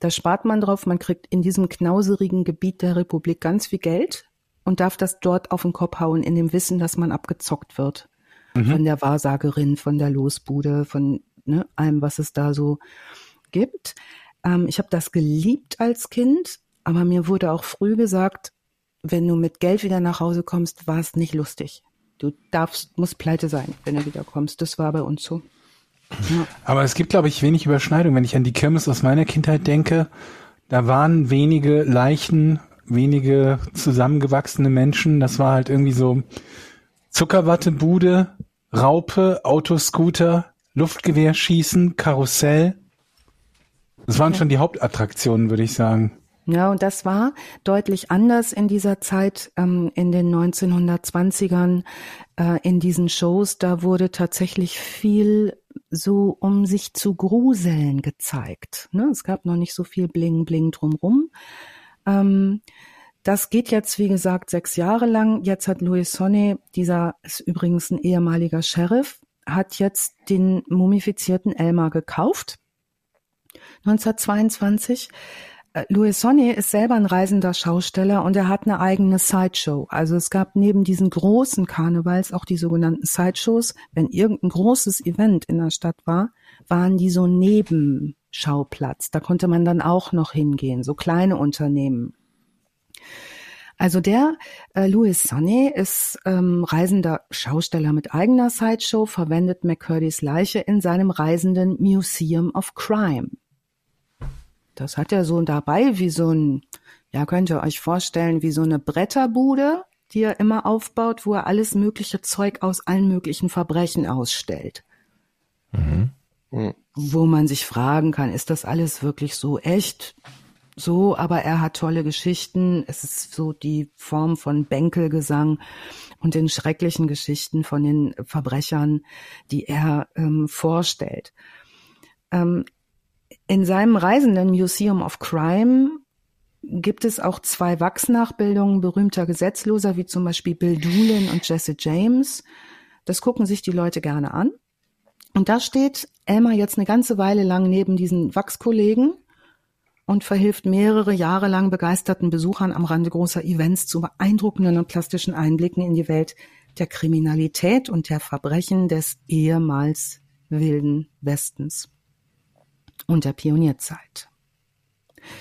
Da spart man drauf, man kriegt in diesem knauserigen Gebiet der Republik ganz viel Geld und darf das dort auf den Kopf hauen, in dem Wissen, dass man abgezockt wird. Von der Wahrsagerin, von der Losbude, von ne, allem, was es da so gibt. Ähm, ich habe das geliebt als Kind, aber mir wurde auch früh gesagt, wenn du mit Geld wieder nach Hause kommst, war es nicht lustig. Du darfst, musst pleite sein, wenn du wieder kommst. Das war bei uns so. Aber es gibt, glaube ich, wenig Überschneidung. Wenn ich an die Kirmes aus meiner Kindheit denke, da waren wenige Leichen, wenige zusammengewachsene Menschen. Das war halt irgendwie so Zuckerwattebude, Raupe, Autoscooter, Luftgewehrschießen, Karussell. Das waren schon die Hauptattraktionen, würde ich sagen. Ja, und das war deutlich anders in dieser Zeit, ähm, in den 1920ern, äh, in diesen Shows. Da wurde tatsächlich viel so, um sich zu gruseln gezeigt. Ne? Es gab noch nicht so viel Bling Bling drumrum. Ähm, das geht jetzt, wie gesagt, sechs Jahre lang. Jetzt hat Louis Sonne, dieser ist übrigens ein ehemaliger Sheriff, hat jetzt den mumifizierten Elmar gekauft. 1922. Äh, Louis Sonne ist selber ein reisender Schausteller und er hat eine eigene Sideshow. Also es gab neben diesen großen Karnevals auch die sogenannten Sideshows. Wenn irgendein großes Event in der Stadt war, waren die so Nebenschauplatz. Da konnte man dann auch noch hingehen, so kleine Unternehmen. Also der äh, Louis Sonne ist ähm, reisender Schausteller mit eigener Sideshow, verwendet McCurdys Leiche in seinem reisenden Museum of Crime. Das hat er so dabei wie so ein, ja könnt ihr euch vorstellen, wie so eine Bretterbude, die er immer aufbaut, wo er alles mögliche Zeug aus allen möglichen Verbrechen ausstellt. Wo man sich fragen kann, ist das alles wirklich so echt? So, aber er hat tolle Geschichten. Es ist so die Form von Bänkelgesang und den schrecklichen Geschichten von den Verbrechern, die er ähm, vorstellt. Ähm, in seinem reisenden Museum of Crime gibt es auch zwei Wachsnachbildungen berühmter Gesetzloser, wie zum Beispiel Bill Doolin und Jesse James. Das gucken sich die Leute gerne an. Und da steht Elmer jetzt eine ganze Weile lang neben diesen Wachskollegen und verhilft mehrere Jahre lang begeisterten Besuchern am Rande großer Events zu beeindruckenden und plastischen Einblicken in die Welt der Kriminalität und der Verbrechen des ehemals wilden Westens und der Pionierzeit.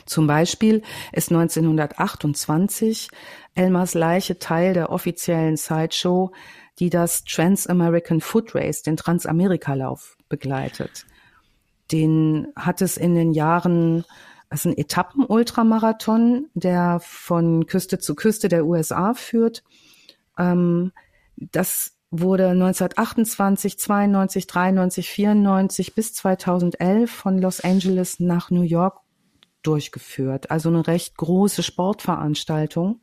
Zum Beispiel ist 1928 Elmers Leiche Teil der offiziellen Sideshow, die das Trans-American Foot Race, den Transamerikalauf, begleitet. Den hat es in den Jahren, ist ein Etappen-Ultramarathon, der von Küste zu Küste der USA führt. Ähm, das wurde 1928, 92, 93, 94 bis 2011 von Los Angeles nach New York durchgeführt. Also eine recht große Sportveranstaltung.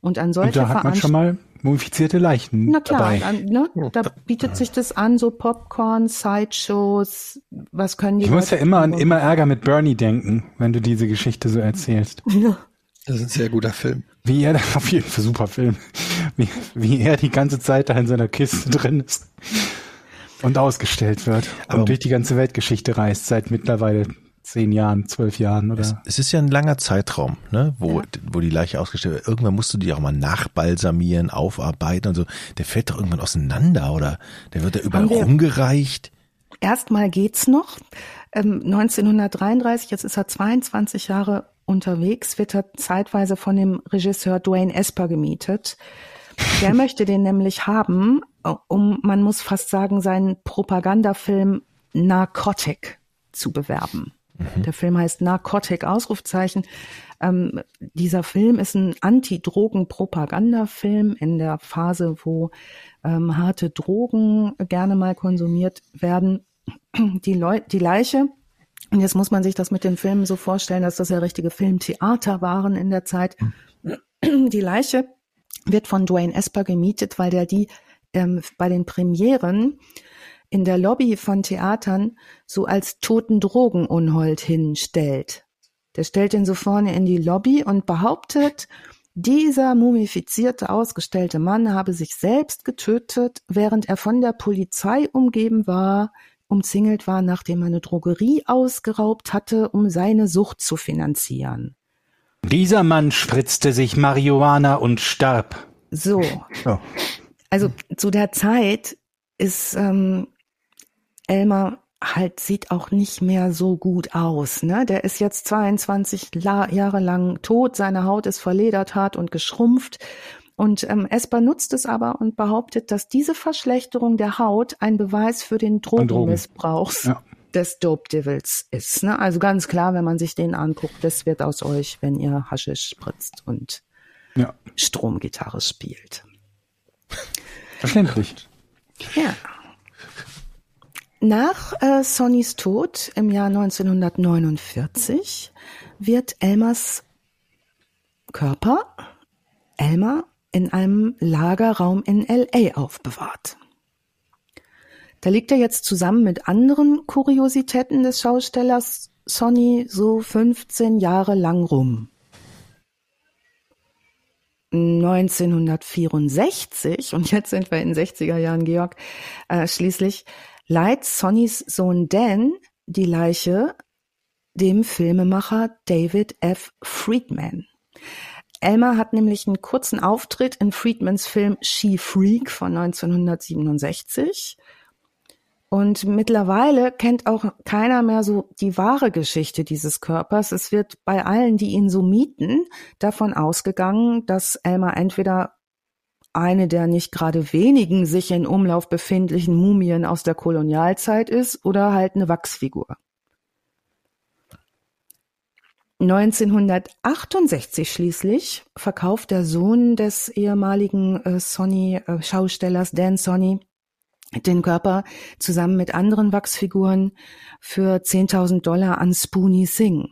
Und an solche Und da hat man schon Veranstaltungen. mal mumifizierte Leichen Na klar, dabei. dann, ne, da bietet sich das an, so Popcorn, Sideshows, was können die Ich muss ja immer an immer Ärger mit Bernie denken, wenn du diese Geschichte so erzählst. Das ist ein sehr guter Film. Wie er, auf jeden Fall super Film, wie, wie er die ganze Zeit da in seiner Kiste drin ist und ausgestellt wird Aber- und durch die ganze Weltgeschichte reist seit mittlerweile zehn Jahren, zwölf Jahren Es, oder. es ist ja ein langer Zeitraum, ne, wo, wo die Leiche ausgestellt wird. Irgendwann musst du die auch mal nachbalsamieren, aufarbeiten und so. Der fällt doch irgendwann auseinander oder der wird da überall wir- rumgereicht. erstmal geht's noch. Ähm, 1933, jetzt ist er 22 Jahre unterwegs, wird er zeitweise von dem Regisseur Dwayne Esper gemietet. Der möchte den nämlich haben, um, man muss fast sagen, seinen Propagandafilm Narcotic zu bewerben. Mhm. Der Film heißt Narcotic, Ausrufzeichen. Ähm, dieser Film ist ein Anti-Drogen-Propagandafilm in der Phase, wo ähm, harte Drogen gerne mal konsumiert werden. Die, Leu die Leiche und jetzt muss man sich das mit den Filmen so vorstellen, dass das ja richtige Filmtheater waren in der Zeit. Die Leiche wird von Dwayne Esper gemietet, weil der die ähm, bei den Premieren in der Lobby von Theatern so als toten Drogenunhold hinstellt. Der stellt ihn so vorne in die Lobby und behauptet, dieser mumifizierte, ausgestellte Mann habe sich selbst getötet, während er von der Polizei umgeben war, umzingelt war, nachdem er eine Drogerie ausgeraubt hatte, um seine Sucht zu finanzieren. Dieser Mann spritzte sich Marihuana und starb. So. Oh. Also zu der Zeit ist ähm, Elmer halt sieht auch nicht mehr so gut aus. Ne? Der ist jetzt 22 Jahre lang tot, seine Haut ist verledert, hart und geschrumpft. Und ähm, Esper nutzt es aber und behauptet, dass diese Verschlechterung der Haut ein Beweis für den Drogenmissbrauchs ja. des Dope Devils ist. Ne? Also ganz klar, wenn man sich den anguckt, das wird aus euch, wenn ihr Haschisch spritzt und ja. Stromgitarre spielt. Verständlich. Ja. Nach äh, Sonnys Tod im Jahr 1949 wird Elmers Körper, Elmer in einem Lagerraum in LA aufbewahrt. Da liegt er jetzt zusammen mit anderen Kuriositäten des Schaustellers Sonny so 15 Jahre lang rum. 1964, und jetzt sind wir in den 60er Jahren, Georg, äh, schließlich leiht Sonnys Sohn Dan die Leiche dem Filmemacher David F. Friedman. Elmer hat nämlich einen kurzen Auftritt in Friedmans Film She Freak von 1967. Und mittlerweile kennt auch keiner mehr so die wahre Geschichte dieses Körpers. Es wird bei allen, die ihn so mieten, davon ausgegangen, dass Elmer entweder eine der nicht gerade wenigen sich in Umlauf befindlichen Mumien aus der Kolonialzeit ist oder halt eine Wachsfigur. 1968 schließlich verkauft der Sohn des ehemaligen äh, Sony-Schaustellers äh, Dan Sony den Körper zusammen mit anderen Wachsfiguren für 10.000 Dollar an Spoonie Singh.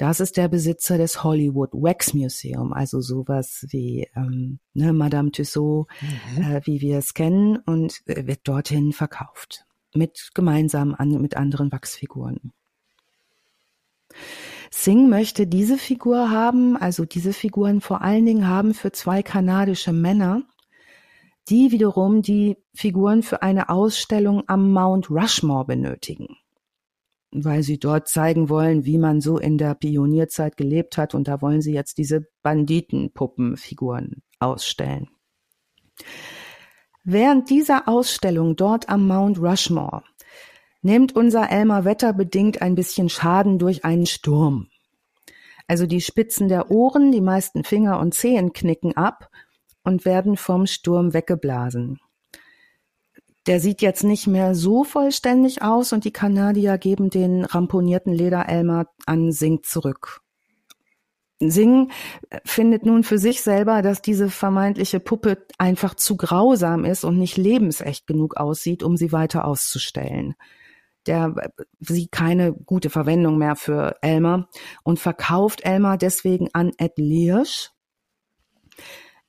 Das ist der Besitzer des Hollywood Wax Museum, also sowas wie ähm, ne, Madame Tussaud, mhm. äh, wie wir es kennen, und äh, wird dorthin verkauft mit gemeinsam an, mit anderen Wachsfiguren. Singh möchte diese Figur haben, also diese Figuren vor allen Dingen haben für zwei kanadische Männer, die wiederum die Figuren für eine Ausstellung am Mount Rushmore benötigen, weil sie dort zeigen wollen, wie man so in der Pionierzeit gelebt hat und da wollen sie jetzt diese Banditenpuppenfiguren ausstellen. Während dieser Ausstellung dort am Mount Rushmore nimmt unser Elmer wetterbedingt ein bisschen Schaden durch einen Sturm. Also die Spitzen der Ohren, die meisten Finger und Zehen knicken ab und werden vom Sturm weggeblasen. Der sieht jetzt nicht mehr so vollständig aus und die Kanadier geben den ramponierten Lederelmer an Sing zurück. Sing findet nun für sich selber, dass diese vermeintliche Puppe einfach zu grausam ist und nicht lebensecht genug aussieht, um sie weiter auszustellen der sieht keine gute Verwendung mehr für Elmer und verkauft Elmer deswegen an Ed Learsch.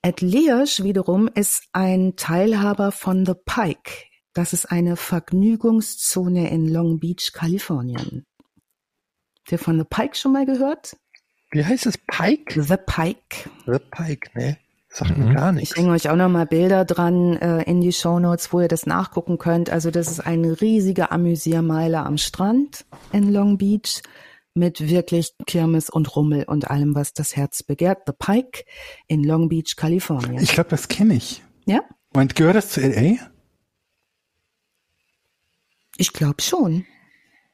Ed Learsch wiederum ist ein Teilhaber von The Pike. Das ist eine Vergnügungszone in Long Beach, Kalifornien. Habt ihr von The Pike schon mal gehört? Wie heißt es? Pike? The Pike. The Pike, ne? Sagt mir mhm. gar nichts. Ich hänge euch auch noch mal Bilder dran äh, in die Shownotes, wo ihr das nachgucken könnt. Also das ist eine riesige Amüsiermeile am Strand in Long Beach mit wirklich Kirmes und Rummel und allem, was das Herz begehrt. The Pike in Long Beach, Kalifornien. Ich glaube, das kenne ich. Ja? Und gehört das zu LA? Ich glaube schon.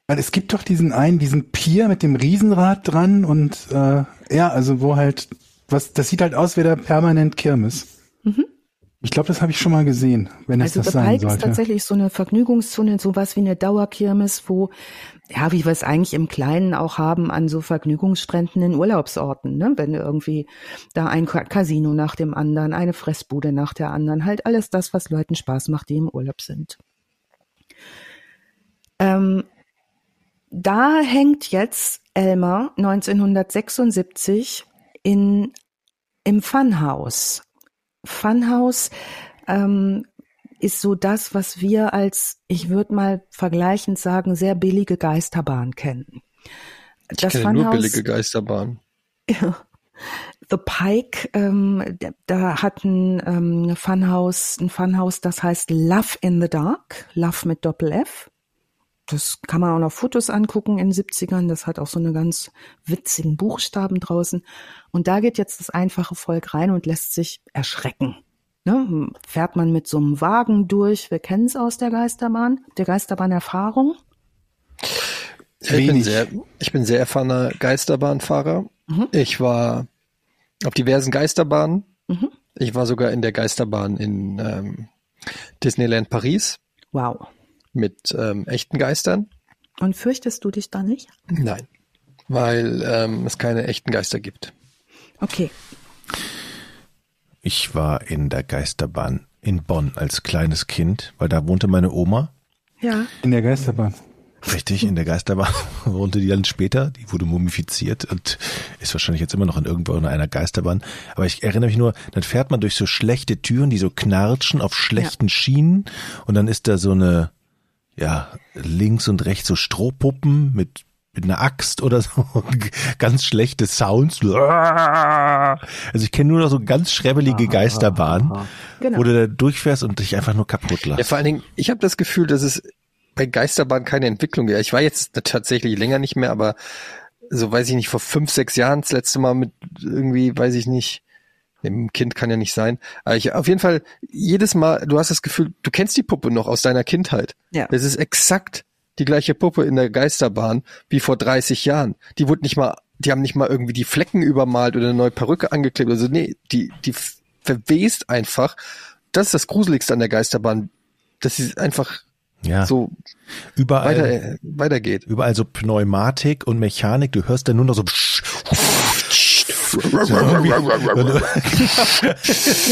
Weil es gibt doch diesen einen, diesen Pier mit dem Riesenrad dran und äh, ja, also wo halt, was, das sieht halt aus wie der permanent Kirmes. Mhm. Ich glaube, das habe ich schon mal gesehen, wenn es Also das sein Pike ist sollte. tatsächlich so eine Vergnügungszone, sowas wie eine Dauerkirmes, wo, ja, wie wir es eigentlich im Kleinen auch haben an so Vergnügungsstränden in Urlaubsorten, ne? Wenn irgendwie da ein Casino nach dem anderen, eine Fressbude nach der anderen, halt alles das, was Leuten Spaß macht, die im Urlaub sind. Ähm, da hängt jetzt Elmer 1976 in, im Funhouse. Funhouse ähm, ist so das, was wir als, ich würde mal vergleichend sagen, sehr billige Geisterbahn kennen. Ich kenne nur billige Geisterbahnen. The Pike, ähm, da- da hat ein ähm, Funhouse, ein Funhouse, das heißt Love in the Dark, Love mit Doppel F. Das kann man auch noch Fotos angucken in den 70ern. Das hat auch so eine ganz witzigen Buchstaben draußen. Und da geht jetzt das einfache Volk rein und lässt sich erschrecken. Ne? Fährt man mit so einem Wagen durch. Wir kennen es aus der Geisterbahn, der Geisterbahn-Erfahrung. Ich bin sehr, ich bin sehr erfahrener Geisterbahnfahrer. Mhm. Ich war auf diversen Geisterbahnen. Mhm. Ich war sogar in der Geisterbahn in ähm, Disneyland Paris Wow. Mit ähm, echten Geistern. Und fürchtest du dich da nicht? Nein, weil ähm, es keine echten Geister gibt. Okay. Ich war in der Geisterbahn in Bonn als kleines Kind, weil da wohnte meine Oma. Ja. In der Geisterbahn. Richtig, in der Geisterbahn wohnte die dann später. Die wurde mumifiziert und ist wahrscheinlich jetzt immer noch in irgendwo in einer Geisterbahn. Aber ich erinnere mich nur, dann fährt man durch so schlechte Türen, die so knarschen auf schlechten Schienen und dann ist da so eine, ja, links und rechts so Strohpuppen mit mit einer Axt oder so ganz schlechte Sounds. Also ich kenne nur noch so ganz schrebbelige Geisterbahnen, Genau. wo du da durchfährst und dich einfach nur kaputt Ja, lachst. vor allen Dingen, ich habe das Gefühl, dass es bei Geisterbahn keine Entwicklung gibt. Ich war jetzt tatsächlich länger nicht mehr, aber so weiß ich nicht, vor fünf, sechs Jahren das letzte Mal mit irgendwie, weiß ich nicht, dem Kind kann ja nicht sein. Aber ich, auf jeden Fall, jedes Mal, du hast das Gefühl, du kennst die Puppe noch aus deiner Kindheit. Ja. Das ist exakt die gleiche Puppe in der Geisterbahn wie vor 30 Jahren. Die wurde nicht mal, die haben nicht mal irgendwie die Flecken übermalt oder eine neue Perücke angeklebt. Also nee, die, die verwest einfach. Das ist das Gruseligste an der Geisterbahn, dass sie einfach Ja, so überall. weiter, weitergeht. Überall so Pneumatik und Mechanik, du hörst dann nur noch so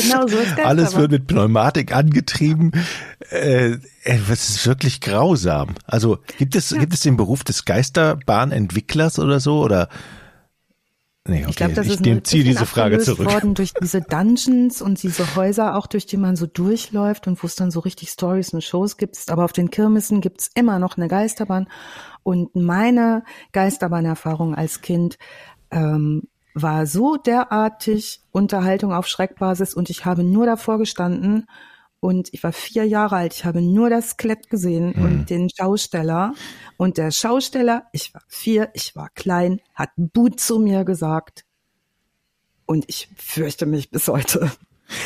Genau so ist alles wird mit Pneumatik angetrieben. Äh, was ist wirklich grausam. Also gibt es gibt es den Beruf des Geisterbahnentwicklers oder so oder Nee, okay, Ich glaube, das ist nehm- ein ziehe diese Frage zurück. worden durch diese Dungeons und diese Häuser auch, durch die man so durchläuft und wo es dann so richtig Stories und Shows gibt. Aber auf den Kirmessen gibt's immer noch eine Geisterbahn. Und meine Geisterbahnerfahrung als Kind ähm, war so derartig Unterhaltung auf Schreckbasis und ich habe nur davor gestanden und ich war vier Jahre alt. Ich habe nur das Skelett gesehen und den Schausteller. Und der Schausteller, ich war vier, ich war klein, hat Bu zu mir gesagt. Und ich fürchte mich bis heute.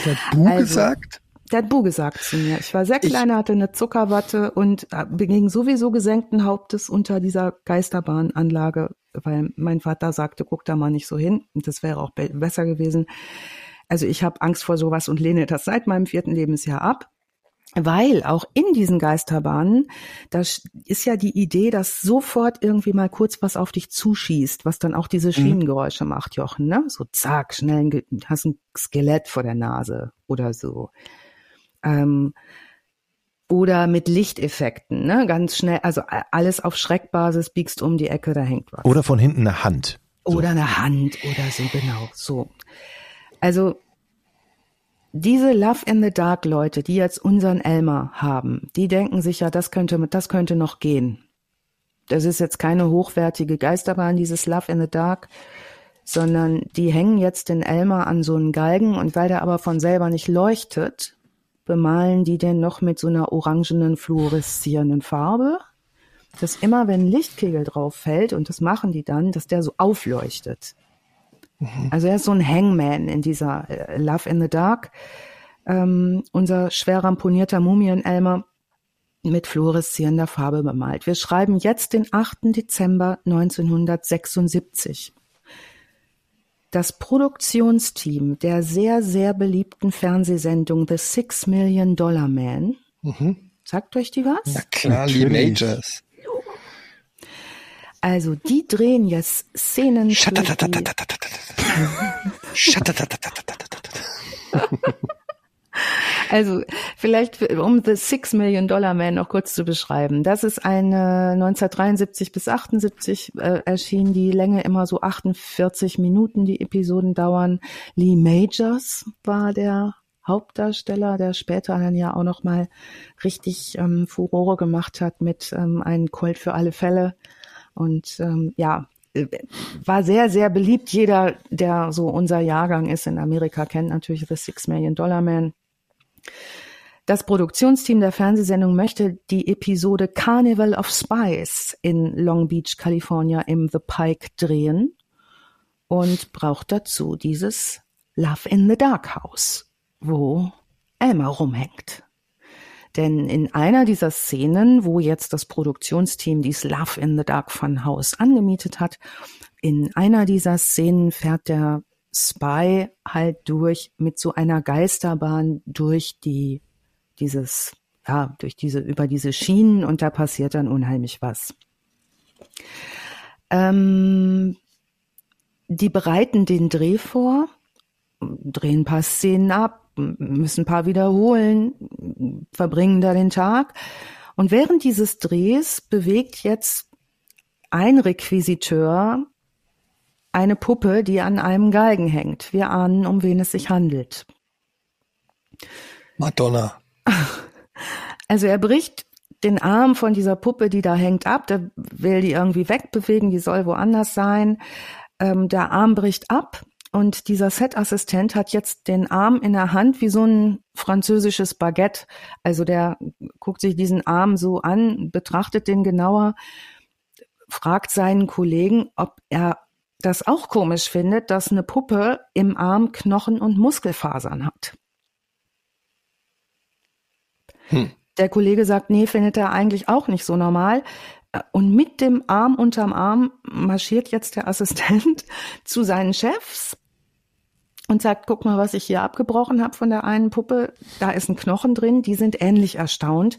Der Bu Also- gesagt? Der hat Bu gesagt zu mir. Ich war sehr klein, hatte eine Zuckerwatte und äh, beging sowieso gesenkten Hauptes unter dieser Geisterbahnanlage, weil mein Vater sagte, guck da mal nicht so hin. Und das wäre auch be besser gewesen. Also ich habe Angst vor sowas und lehne das seit meinem vierten Lebensjahr ab. Weil auch in diesen Geisterbahnen, da ist ja die Idee, dass sofort irgendwie mal kurz was auf dich zuschießt, was dann auch diese Schienengeräusche macht, Jochen, ne? So zack, schnell, ein hast ein Skelett vor der Nase oder so. Ähm, oder mit Lichteffekten, ne? Ganz schnell, also alles auf Schreckbasis, biegst um die Ecke, da hängt was. Oder von hinten eine Hand. So. Oder eine Hand oder so, genau, so. Also, diese Love in the Dark Leute, die jetzt unseren Elmer haben, die denken sich ja, das könnte, das könnte noch gehen. Das ist jetzt keine hochwertige Geisterbahn, dieses Love in the Dark, sondern die hängen jetzt den Elmer an so einen Galgen und weil der aber von selber nicht leuchtet, bemalen die den noch mit so einer orangenen fluoreszierenden Farbe, dass immer wenn ein Lichtkegel drauf fällt, und das machen die dann, dass der so aufleuchtet. Also er ist so ein Hangman in dieser äh, Love in the Dark. Ähm, unser schwer ramponierter Mumien-Elmer, mit fluoreszierender Farbe bemalt. Wir schreiben jetzt den 8. Dezember 1976. Das Produktionsteam der sehr, sehr beliebten Fernsehsendung The Six Million Dollar Man, Mhm. sagt euch die was? Na klar, Lee Natürlich. Majors. Also die drehen jetzt Szenen für die, Also vielleicht um The Six Million Dollar Man noch kurz zu beschreiben. Das ist eine 1973 bis 78 äh, erschien, die Länge immer so 48 Minuten, die Episoden dauern. Lee Majors war der Hauptdarsteller, der später dann ja auch noch mal richtig ähm, Furore gemacht hat mit ähm, Ein Colt für alle Fälle. Und ähm, ja, äh, war sehr, sehr beliebt. Jeder, der so unser Jahrgang ist in Amerika, kennt natürlich The Six Million Dollar Man. Das Produktionsteam der Fernsehsendung möchte die Episode Carnival of Spies in Long Beach, California im The Pike drehen und braucht dazu dieses Love in the Dark House, wo Elmer rumhängt. Denn in einer dieser Szenen, wo jetzt das Produktionsteam dieses Love in the Dark Fun House angemietet hat, in einer dieser Szenen fährt der Spy halt durch mit so einer Geisterbahn durch die dieses ja durch diese über diese Schienen und da passiert dann unheimlich was. Ähm, die bereiten den Dreh vor, drehen ein paar Szenen ab, müssen ein paar wiederholen, verbringen da den Tag und während dieses Drehs bewegt jetzt ein Requisiteur eine Puppe, die an einem Galgen hängt. Wir ahnen, um wen es sich handelt. Madonna. Also er bricht den Arm von dieser Puppe, die da hängt, ab. Der will die irgendwie wegbewegen, die soll woanders sein. Ähm, der Arm bricht ab und dieser Set-Assistent hat jetzt den Arm in der Hand wie so ein französisches Baguette. Also der guckt sich diesen Arm so an, betrachtet den genauer, fragt seinen Kollegen, ob er das auch komisch findet, dass eine Puppe im Arm Knochen und Muskelfasern hat. Hm. Der Kollege sagt, nee, findet er eigentlich auch nicht so normal. Und mit dem Arm unterm Arm marschiert jetzt der Assistent zu seinen Chefs und sagt, guck mal, was ich hier abgebrochen habe von der einen Puppe. Da ist ein Knochen drin, die sind ähnlich erstaunt.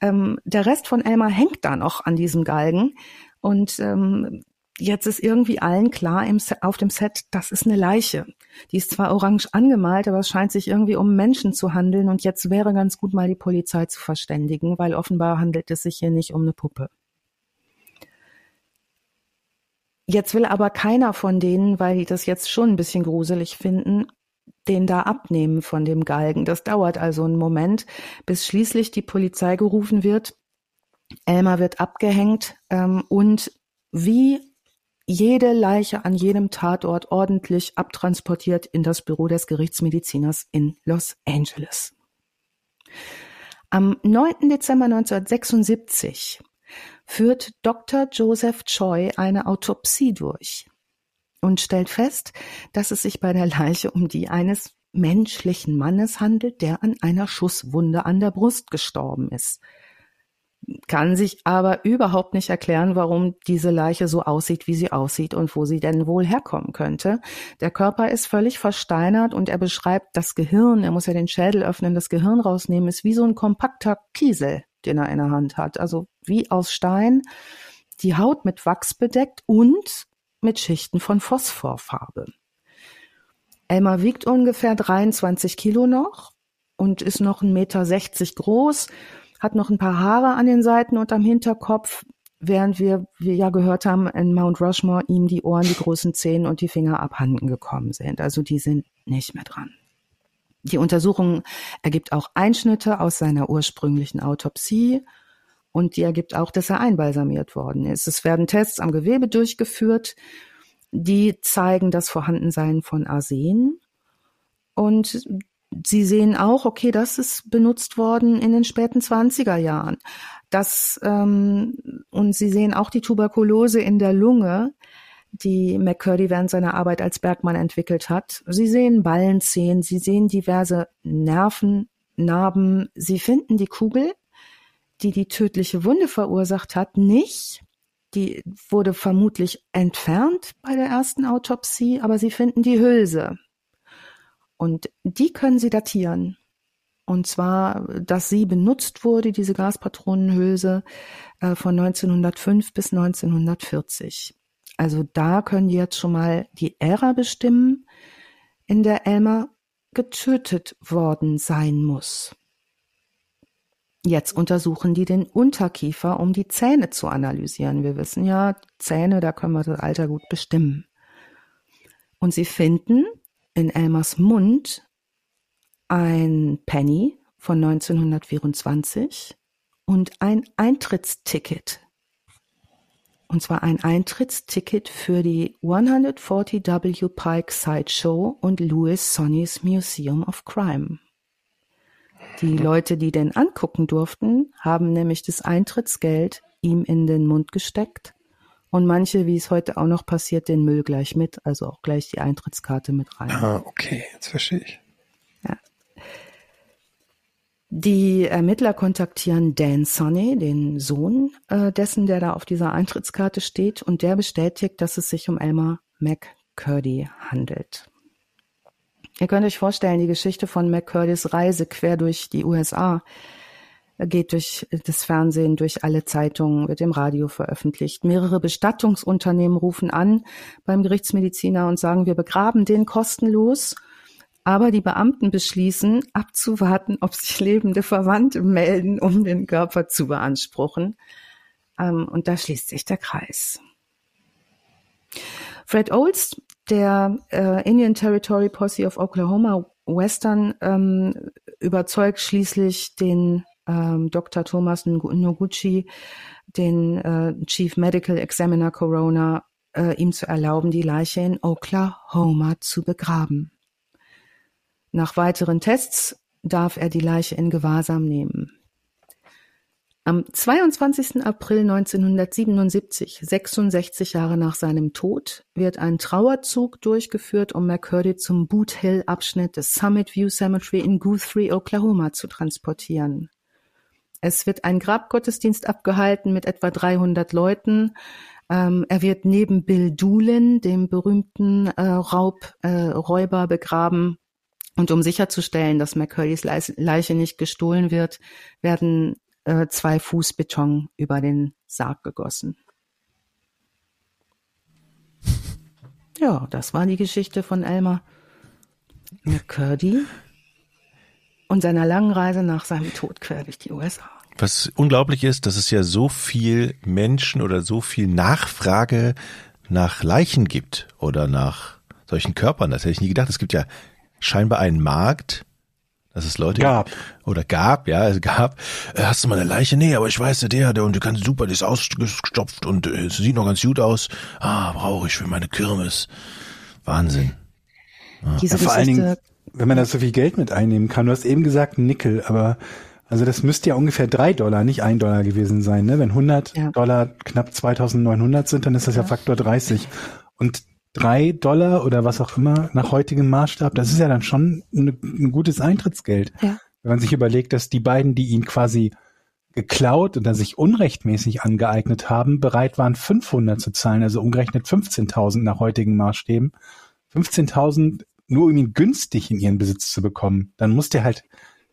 Ähm, der Rest von Elmar hängt da noch an diesem Galgen. Und ähm, jetzt ist irgendwie allen klar im auf dem Set, das ist eine Leiche. Die ist zwar orange angemalt, aber es scheint sich irgendwie um Menschen zu handeln und jetzt wäre ganz gut mal die Polizei zu verständigen, weil offenbar handelt es sich hier nicht um eine Puppe. Jetzt will aber keiner von denen, weil die das jetzt schon ein bisschen gruselig finden, den da abnehmen von dem Galgen. Das dauert also einen Moment, bis schließlich die Polizei gerufen wird. Elmar wird abgehängt ähm, und wie jede Leiche an jedem Tatort ordentlich abtransportiert in das Büro des Gerichtsmediziners in Los Angeles. Am 9. Dezember 1976 führt Dr. Joseph Choi eine Autopsie durch und stellt fest, dass es sich bei der Leiche um die eines menschlichen Mannes handelt, der an einer Schusswunde an der Brust gestorben ist kann sich aber überhaupt nicht erklären, warum diese Leiche so aussieht, wie sie aussieht und wo sie denn wohl herkommen könnte. Der Körper ist völlig versteinert und er beschreibt das Gehirn, er muss ja den Schädel öffnen, das Gehirn rausnehmen, ist wie so ein kompakter Kiesel, den er in der Hand hat. Also wie aus Stein, die Haut mit Wachs bedeckt und mit Schichten von Phosphorfarbe. Elmar wiegt ungefähr 23 Kilo noch und ist noch 1,60 Meter groß hat noch ein paar Haare an den Seiten und am Hinterkopf, während wir, wir ja gehört haben, in Mount Rushmore ihm die Ohren, die großen Zehen und die Finger abhanden gekommen sind. Also die sind nicht mehr dran. Die Untersuchung ergibt auch Einschnitte aus seiner ursprünglichen Autopsie und die ergibt auch, dass er einbalsamiert worden ist. Es werden Tests am Gewebe durchgeführt, die zeigen das Vorhandensein von Arsen und Sie sehen auch, okay, das ist benutzt worden in den späten 20er Jahren. Das, ähm, und Sie sehen auch die Tuberkulose in der Lunge, die McCurdy während seiner Arbeit als Bergmann entwickelt hat. Sie sehen Ballenzehen, Sie sehen diverse Nerven, Narben. Sie finden die Kugel, die die tödliche Wunde verursacht hat, nicht. Die wurde vermutlich entfernt bei der ersten Autopsie, aber sie finden die Hülse. Und die können sie datieren. Und zwar, dass sie benutzt wurde, diese Gaspatronenhülse, äh, von 1905 bis 1940. Also da können die jetzt schon mal die Ära bestimmen, in der Elmer getötet worden sein muss. Jetzt untersuchen die den Unterkiefer, um die Zähne zu analysieren. Wir wissen ja, Zähne, da können wir das Alter gut bestimmen. Und sie finden in Elmers Mund ein Penny von 1924 und ein Eintrittsticket. Und zwar ein Eintrittsticket für die 140 W. Pike Sideshow und Louis Sonny's Museum of Crime. Die Leute, die den angucken durften, haben nämlich das Eintrittsgeld ihm in den Mund gesteckt und manche, wie es heute auch noch passiert, den Müll gleich mit, also auch gleich die Eintrittskarte mit rein. Ah, okay, jetzt verstehe ich. Ja. Die Ermittler kontaktieren Dan Sonny, den Sohn äh, dessen, der da auf dieser Eintrittskarte steht, und der bestätigt, dass es sich um Elmer McCurdy handelt. Ihr könnt euch vorstellen, die Geschichte von McCurdys Reise quer durch die USA geht durch das Fernsehen, durch alle Zeitungen, wird im Radio veröffentlicht. Mehrere Bestattungsunternehmen rufen an beim Gerichtsmediziner und sagen, wir begraben den kostenlos. Aber die Beamten beschließen, abzuwarten, ob sich lebende Verwandte melden, um den Körper zu beanspruchen. Ähm, und da schließt sich der Kreis. Fred Olds, der äh, Indian Territory Posse of Oklahoma Western, ähm, überzeugt schließlich den ähm, Dr. Thomas Noguchi, den äh, Chief Medical Examiner Corona, äh, ihm zu erlauben, die Leiche in Oklahoma zu begraben. Nach weiteren Tests darf er die Leiche in Gewahrsam nehmen. Am 22. April 1977, 66 Jahre nach seinem Tod, wird ein Trauerzug durchgeführt, um McCurdy zum Boot Hill Abschnitt des Summit View Cemetery in Guthrie, Oklahoma zu transportieren. Es wird ein Grabgottesdienst abgehalten mit etwa 300 Leuten. Ähm, er wird neben Bill Doolin, dem berühmten äh, Raub, äh, begraben. Und um sicherzustellen, dass McCurdy's Leiche nicht gestohlen wird, werden äh, zwei Fuß Beton über den Sarg gegossen. Ja, das war die Geschichte von Elmer McCurdy und seiner langen Reise nach seinem Tod quer durch die USA. Was unglaublich ist, dass es ja so viel Menschen oder so viel Nachfrage nach Leichen gibt oder nach solchen Körpern. Das hätte ich nie gedacht. Es gibt ja scheinbar einen Markt, dass es Leute gab oder gab, ja, es gab. Äh, hast du mal eine Leiche? Nee, aber ich weiß, der, der und du kannst super, die ist ausgestopft und äh, es sieht noch ganz gut aus. Ah, brauche ich für meine Kirmes. Wahnsinn. Ja. Diese ja, vor allen Dingen, wenn man da so viel Geld mit einnehmen kann. Du hast eben gesagt Nickel, aber also das müsste ja ungefähr drei Dollar, nicht ein Dollar gewesen sein. Ne? Wenn 100 ja. Dollar knapp 2900 sind, dann ist das ja, ja Faktor 30. Und drei Dollar oder was auch immer nach heutigem Maßstab, das ist ja dann schon ein, ein gutes Eintrittsgeld. Ja. Wenn man sich überlegt, dass die beiden, die ihn quasi geklaut oder sich unrechtmäßig angeeignet haben, bereit waren 500 zu zahlen, also umgerechnet 15.000 nach heutigen Maßstäben. 15.000 nur um ihn günstig in ihren Besitz zu bekommen, dann muss der halt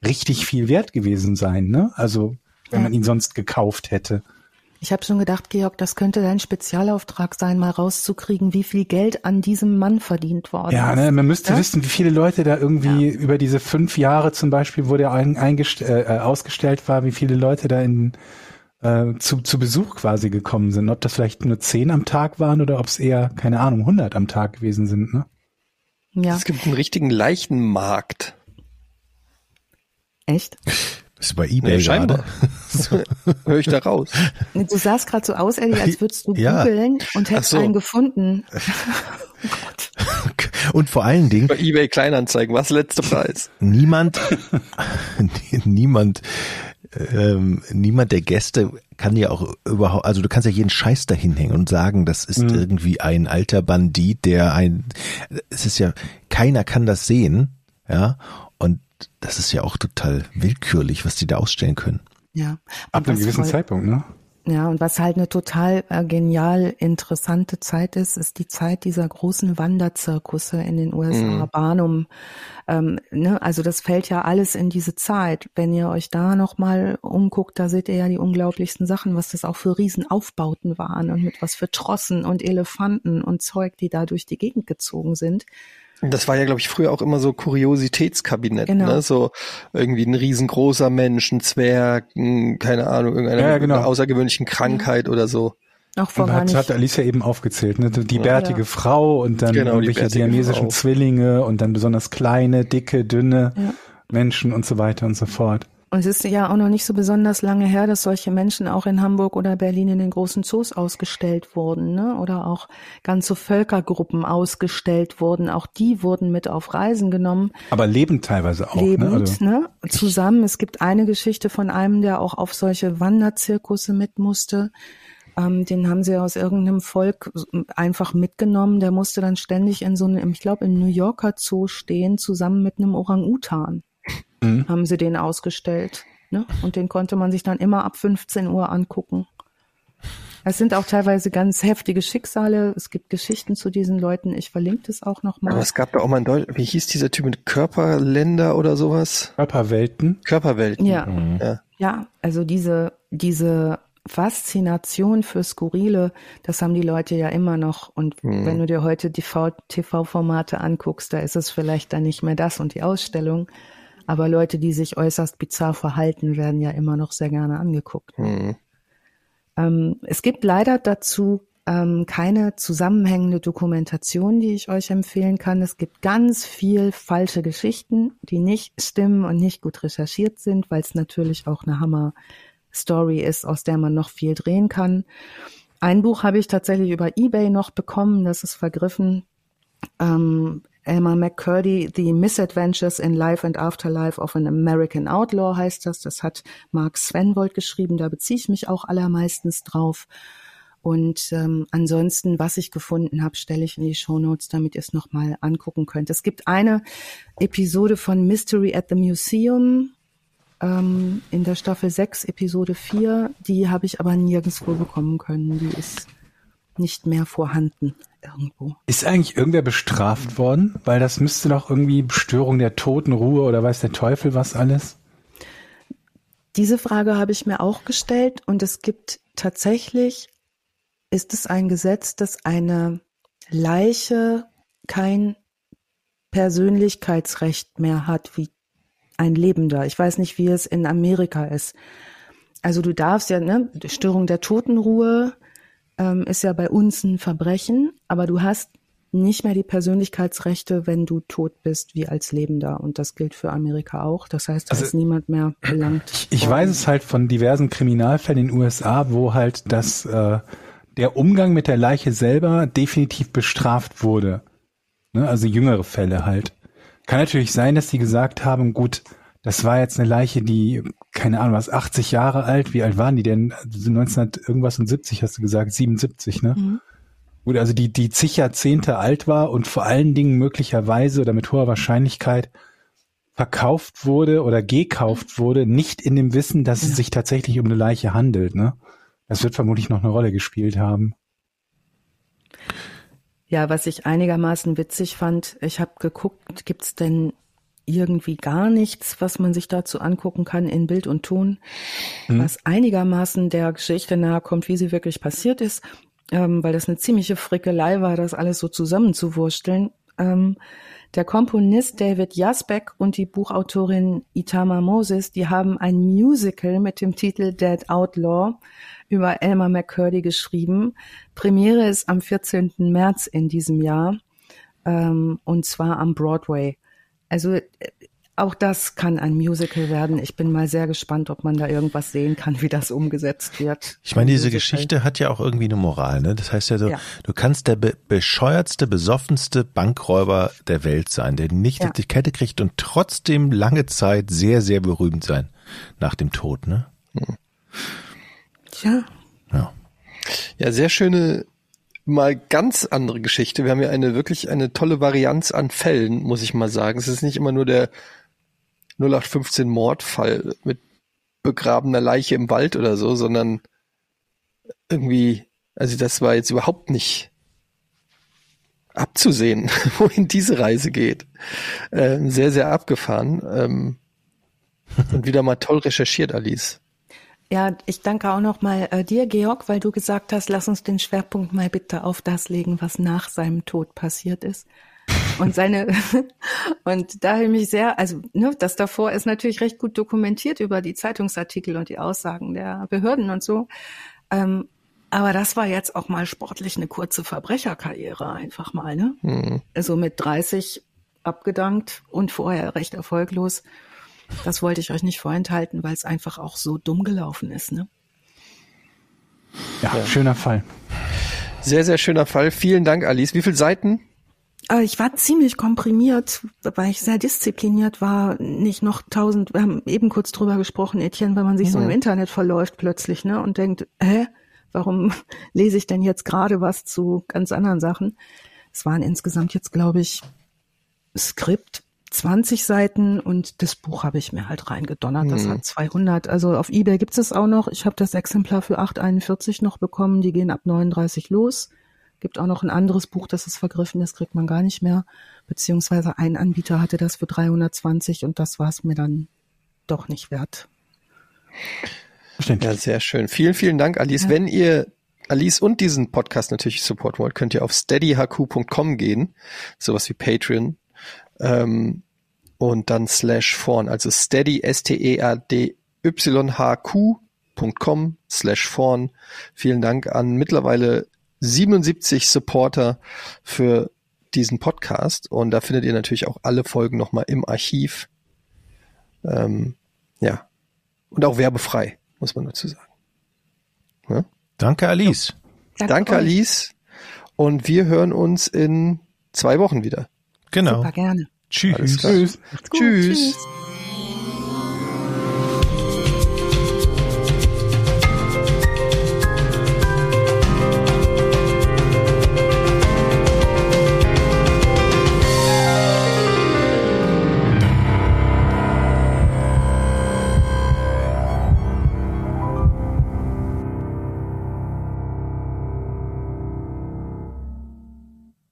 richtig viel wert gewesen sein, ne? Also wenn ja. man ihn sonst gekauft hätte. Ich habe schon gedacht, Georg, das könnte dein Spezialauftrag sein, mal rauszukriegen, wie viel Geld an diesem Mann verdient worden ja, ist. Ja, ne, man müsste ja? wissen, wie viele Leute da irgendwie ja. über diese fünf Jahre zum Beispiel, wo der ein, äh, ausgestellt war, wie viele Leute da in, äh, zu, zu Besuch quasi gekommen sind. Ob das vielleicht nur zehn am Tag waren oder ob es eher, keine Ahnung, hundert am Tag gewesen sind. Ne? Ja. Es gibt einen richtigen Leichenmarkt. Echt? Das ist bei eBay ja, gerade. so. Höre ich da raus. Du sahst gerade so aus, Eddie, als würdest du ja. googeln und hättest so. einen gefunden. oh Gott. Und vor allen Dingen. Bei eBay Kleinanzeigen, was letzter Preis? Niemand, niemand, ähm, niemand der Gäste kann ja auch überhaupt, also du kannst ja jeden Scheiß da hinhängen und sagen, das ist mhm. irgendwie ein alter Bandit, der ein, es ist ja, keiner kann das sehen, ja, und das ist ja auch total willkürlich, was die da ausstellen können. Ja. Ab einem gewissen voll, Zeitpunkt, ne? Ja, und was halt eine total äh, genial interessante Zeit ist, ist die Zeit dieser großen Wanderzirkusse in den USA, mhm. Barnum. Ähm, ne? Also das fällt ja alles in diese Zeit. Wenn ihr euch da nochmal umguckt, da seht ihr ja die unglaublichsten Sachen, was das auch für Riesenaufbauten waren und mit was für Trossen und Elefanten und Zeug, die da durch die Gegend gezogen sind. Das war ja, glaube ich, früher auch immer so Kuriositätskabinett, genau. ne? So irgendwie ein riesengroßer Mensch, ein Zwerg, ein, keine Ahnung, irgendeine ja, genau. außergewöhnlichen Krankheit mhm. oder so. Auch vor und hat, hat Alicia eben aufgezählt, ne? Die bärtige ja. Frau und dann genau, irgendwelche siamesischen Zwillinge und dann besonders kleine, dicke, dünne ja. Menschen und so weiter und so fort. Und es ist ja auch noch nicht so besonders lange her, dass solche Menschen auch in Hamburg oder Berlin in den großen Zoos ausgestellt wurden, ne? Oder auch ganze Völkergruppen ausgestellt wurden. Auch die wurden mit auf Reisen genommen. Aber lebend teilweise auch. Ne? Lebend, ne? Also ne? Zusammen. Es gibt eine Geschichte von einem, der auch auf solche Wanderzirkusse mit musste. Ähm, den haben sie aus irgendeinem Volk einfach mitgenommen. Der musste dann ständig in so einem, ich glaube, im New Yorker Zoo stehen, zusammen mit einem Orang-Utan mhm. haben sie den ausgestellt. Ne? Und den konnte man sich dann immer ab 15 Uhr angucken. Es sind auch teilweise ganz heftige Schicksale. Es gibt Geschichten zu diesen Leuten. Ich verlinke das auch nochmal. Aber es gab ja auch mal in Deutschland, wie hieß dieser Typ mit Körperländer oder sowas? Körperwelten. Körperwelten. Ja. Mhm. ja. Ja, also diese, diese Faszination für Skurrile, das haben die Leute ja immer noch. Und mhm. wenn du dir heute die TV-Formate anguckst, da ist es vielleicht dann nicht mehr das und die Ausstellung. Aber Leute, die sich äußerst bizarr verhalten, werden ja immer noch sehr gerne angeguckt. Mhm. Ähm, es gibt leider dazu ähm, keine zusammenhängende Dokumentation, die ich euch empfehlen kann. Es gibt ganz viel falsche Geschichten, die nicht stimmen und nicht gut recherchiert sind, weil es natürlich auch eine Hammer-Story ist, aus der man noch viel drehen kann. Ein Buch habe ich tatsächlich über eBay noch bekommen, das ist vergriffen. Ähm, Elmer McCurdy, The Misadventures in Life and Afterlife of an American Outlaw heißt das. Das hat Mark Svenwold geschrieben. Da beziehe ich mich auch allermeistens drauf. Und ähm, ansonsten, was ich gefunden habe, stelle ich in die Show Notes, damit ihr es nochmal angucken könnt. Es gibt eine Episode von Mystery at the Museum ähm, in der Staffel 6, Episode 4. Die habe ich aber nirgendwo bekommen können. Die ist nicht mehr vorhanden irgendwo. Ist eigentlich irgendwer bestraft worden? Weil das müsste doch irgendwie Störung der Totenruhe oder weiß der Teufel was alles? Diese Frage habe ich mir auch gestellt und es gibt tatsächlich, ist es ein Gesetz, dass eine Leiche kein Persönlichkeitsrecht mehr hat wie ein Lebender. Ich weiß nicht, wie es in Amerika ist. Also du darfst ja, ne, Störung der Totenruhe, ähm, ist ja bei uns ein Verbrechen, aber du hast nicht mehr die Persönlichkeitsrechte, wenn du tot bist, wie als Lebender. Und das gilt für Amerika auch. Das heißt, da also, ist niemand mehr belangt. Ich, ich weiß es halt von diversen Kriminalfällen in den USA, wo halt das, äh, der Umgang mit der Leiche selber definitiv bestraft wurde. Ne? Also jüngere Fälle halt. Kann natürlich sein, dass die gesagt haben, gut, das war jetzt eine Leiche, die, keine Ahnung, was, 80 Jahre alt. Wie alt waren die denn? 1900 irgendwas und 70 hast du gesagt, 77, ne? Mhm. Gut, also die, die zig Jahrzehnte alt war und vor allen Dingen möglicherweise oder mit hoher Wahrscheinlichkeit verkauft wurde oder gekauft wurde, nicht in dem Wissen, dass ja. es sich tatsächlich um eine Leiche handelt, ne? Das wird vermutlich noch eine Rolle gespielt haben. Ja, was ich einigermaßen witzig fand, ich habe geguckt, gibt's denn irgendwie gar nichts, was man sich dazu angucken kann in Bild und Ton, mhm. was einigermaßen der Geschichte nahe kommt, wie sie wirklich passiert ist, ähm, weil das eine ziemliche Frickelei war, das alles so zusammenzuwursteln. Ähm, der Komponist David Jasbeck und die Buchautorin Itama Moses, die haben ein Musical mit dem Titel Dead Outlaw über Elmer McCurdy geschrieben. Premiere ist am 14. März in diesem Jahr ähm, und zwar am Broadway. Also äh, auch das kann ein Musical werden. Ich bin mal sehr gespannt, ob man da irgendwas sehen kann, wie das umgesetzt wird. Ich meine, diese Geschichte hat ja auch irgendwie eine Moral. Ne? Das heißt ja, so, ja. du kannst der be bescheuertste, besoffenste Bankräuber der Welt sein, der nicht ja. die Kette kriegt und trotzdem lange Zeit sehr, sehr berühmt sein nach dem Tod. Ne? Tja. Ja. Ja, sehr schöne mal ganz andere Geschichte. Wir haben ja eine wirklich eine tolle Varianz an Fällen, muss ich mal sagen. Es ist nicht immer nur der 0815 Mordfall mit begrabener Leiche im Wald oder so, sondern irgendwie, also das war jetzt überhaupt nicht abzusehen, wohin diese Reise geht. Ähm, sehr, sehr abgefahren. Ähm, und wieder mal toll recherchiert, Alice. Ja, ich danke auch noch mal äh, dir, Georg, weil du gesagt hast, lass uns den Schwerpunkt mal bitte auf das legen, was nach seinem Tod passiert ist. Und seine und da habe ich mich sehr, also ne, das davor ist natürlich recht gut dokumentiert über die Zeitungsartikel und die Aussagen der Behörden und so. Ähm, aber das war jetzt auch mal sportlich eine kurze Verbrecherkarriere einfach mal, ne? Mhm. Also mit 30 abgedankt und vorher recht erfolglos. Das wollte ich euch nicht vorenthalten, weil es einfach auch so dumm gelaufen ist, ne? Ja, ja, schöner Fall. Sehr, sehr schöner Fall. Vielen Dank, Alice. Wie viele Seiten? Äh, ich war ziemlich komprimiert, weil ich sehr diszipliniert war. Nicht noch tausend, wir haben eben kurz drüber gesprochen, Etienne, weil man sich mhm. so im Internet verläuft plötzlich, ne, und denkt, hä, warum lese ich denn jetzt gerade was zu ganz anderen Sachen? Es waren insgesamt jetzt, glaube ich, Skript 20 Seiten und das Buch habe ich mir halt reingedonnert. Das mhm. hat 200. Also auf eBay gibt es auch noch. Ich habe das Exemplar für 8,41 noch bekommen. Die gehen ab 39 los. Gibt auch noch ein anderes Buch, das ist vergriffen, das kriegt man gar nicht mehr. Beziehungsweise ein Anbieter hatte das für 320 und das war es mir dann doch nicht wert. Ja, sehr schön. Vielen, vielen Dank, Alice. Ja. Wenn ihr Alice und diesen Podcast natürlich supporten wollt, könnt ihr auf steadyhq.com gehen, sowas wie Patreon, ähm, und dann slash vorn, also steady, S-T-E-R-D-Y-H-Q.com slash vorn. Vielen Dank an mittlerweile 77 Supporter für diesen Podcast und da findet ihr natürlich auch alle Folgen nochmal im Archiv. Ähm, ja. Und auch werbefrei, muss man dazu sagen. Ja? Danke, Alice. Ja. Danke, Alice. Und wir hören uns in zwei Wochen wieder. Genau. Super gerne. Tschüss. Tschüss. Tschüss. Tschüss.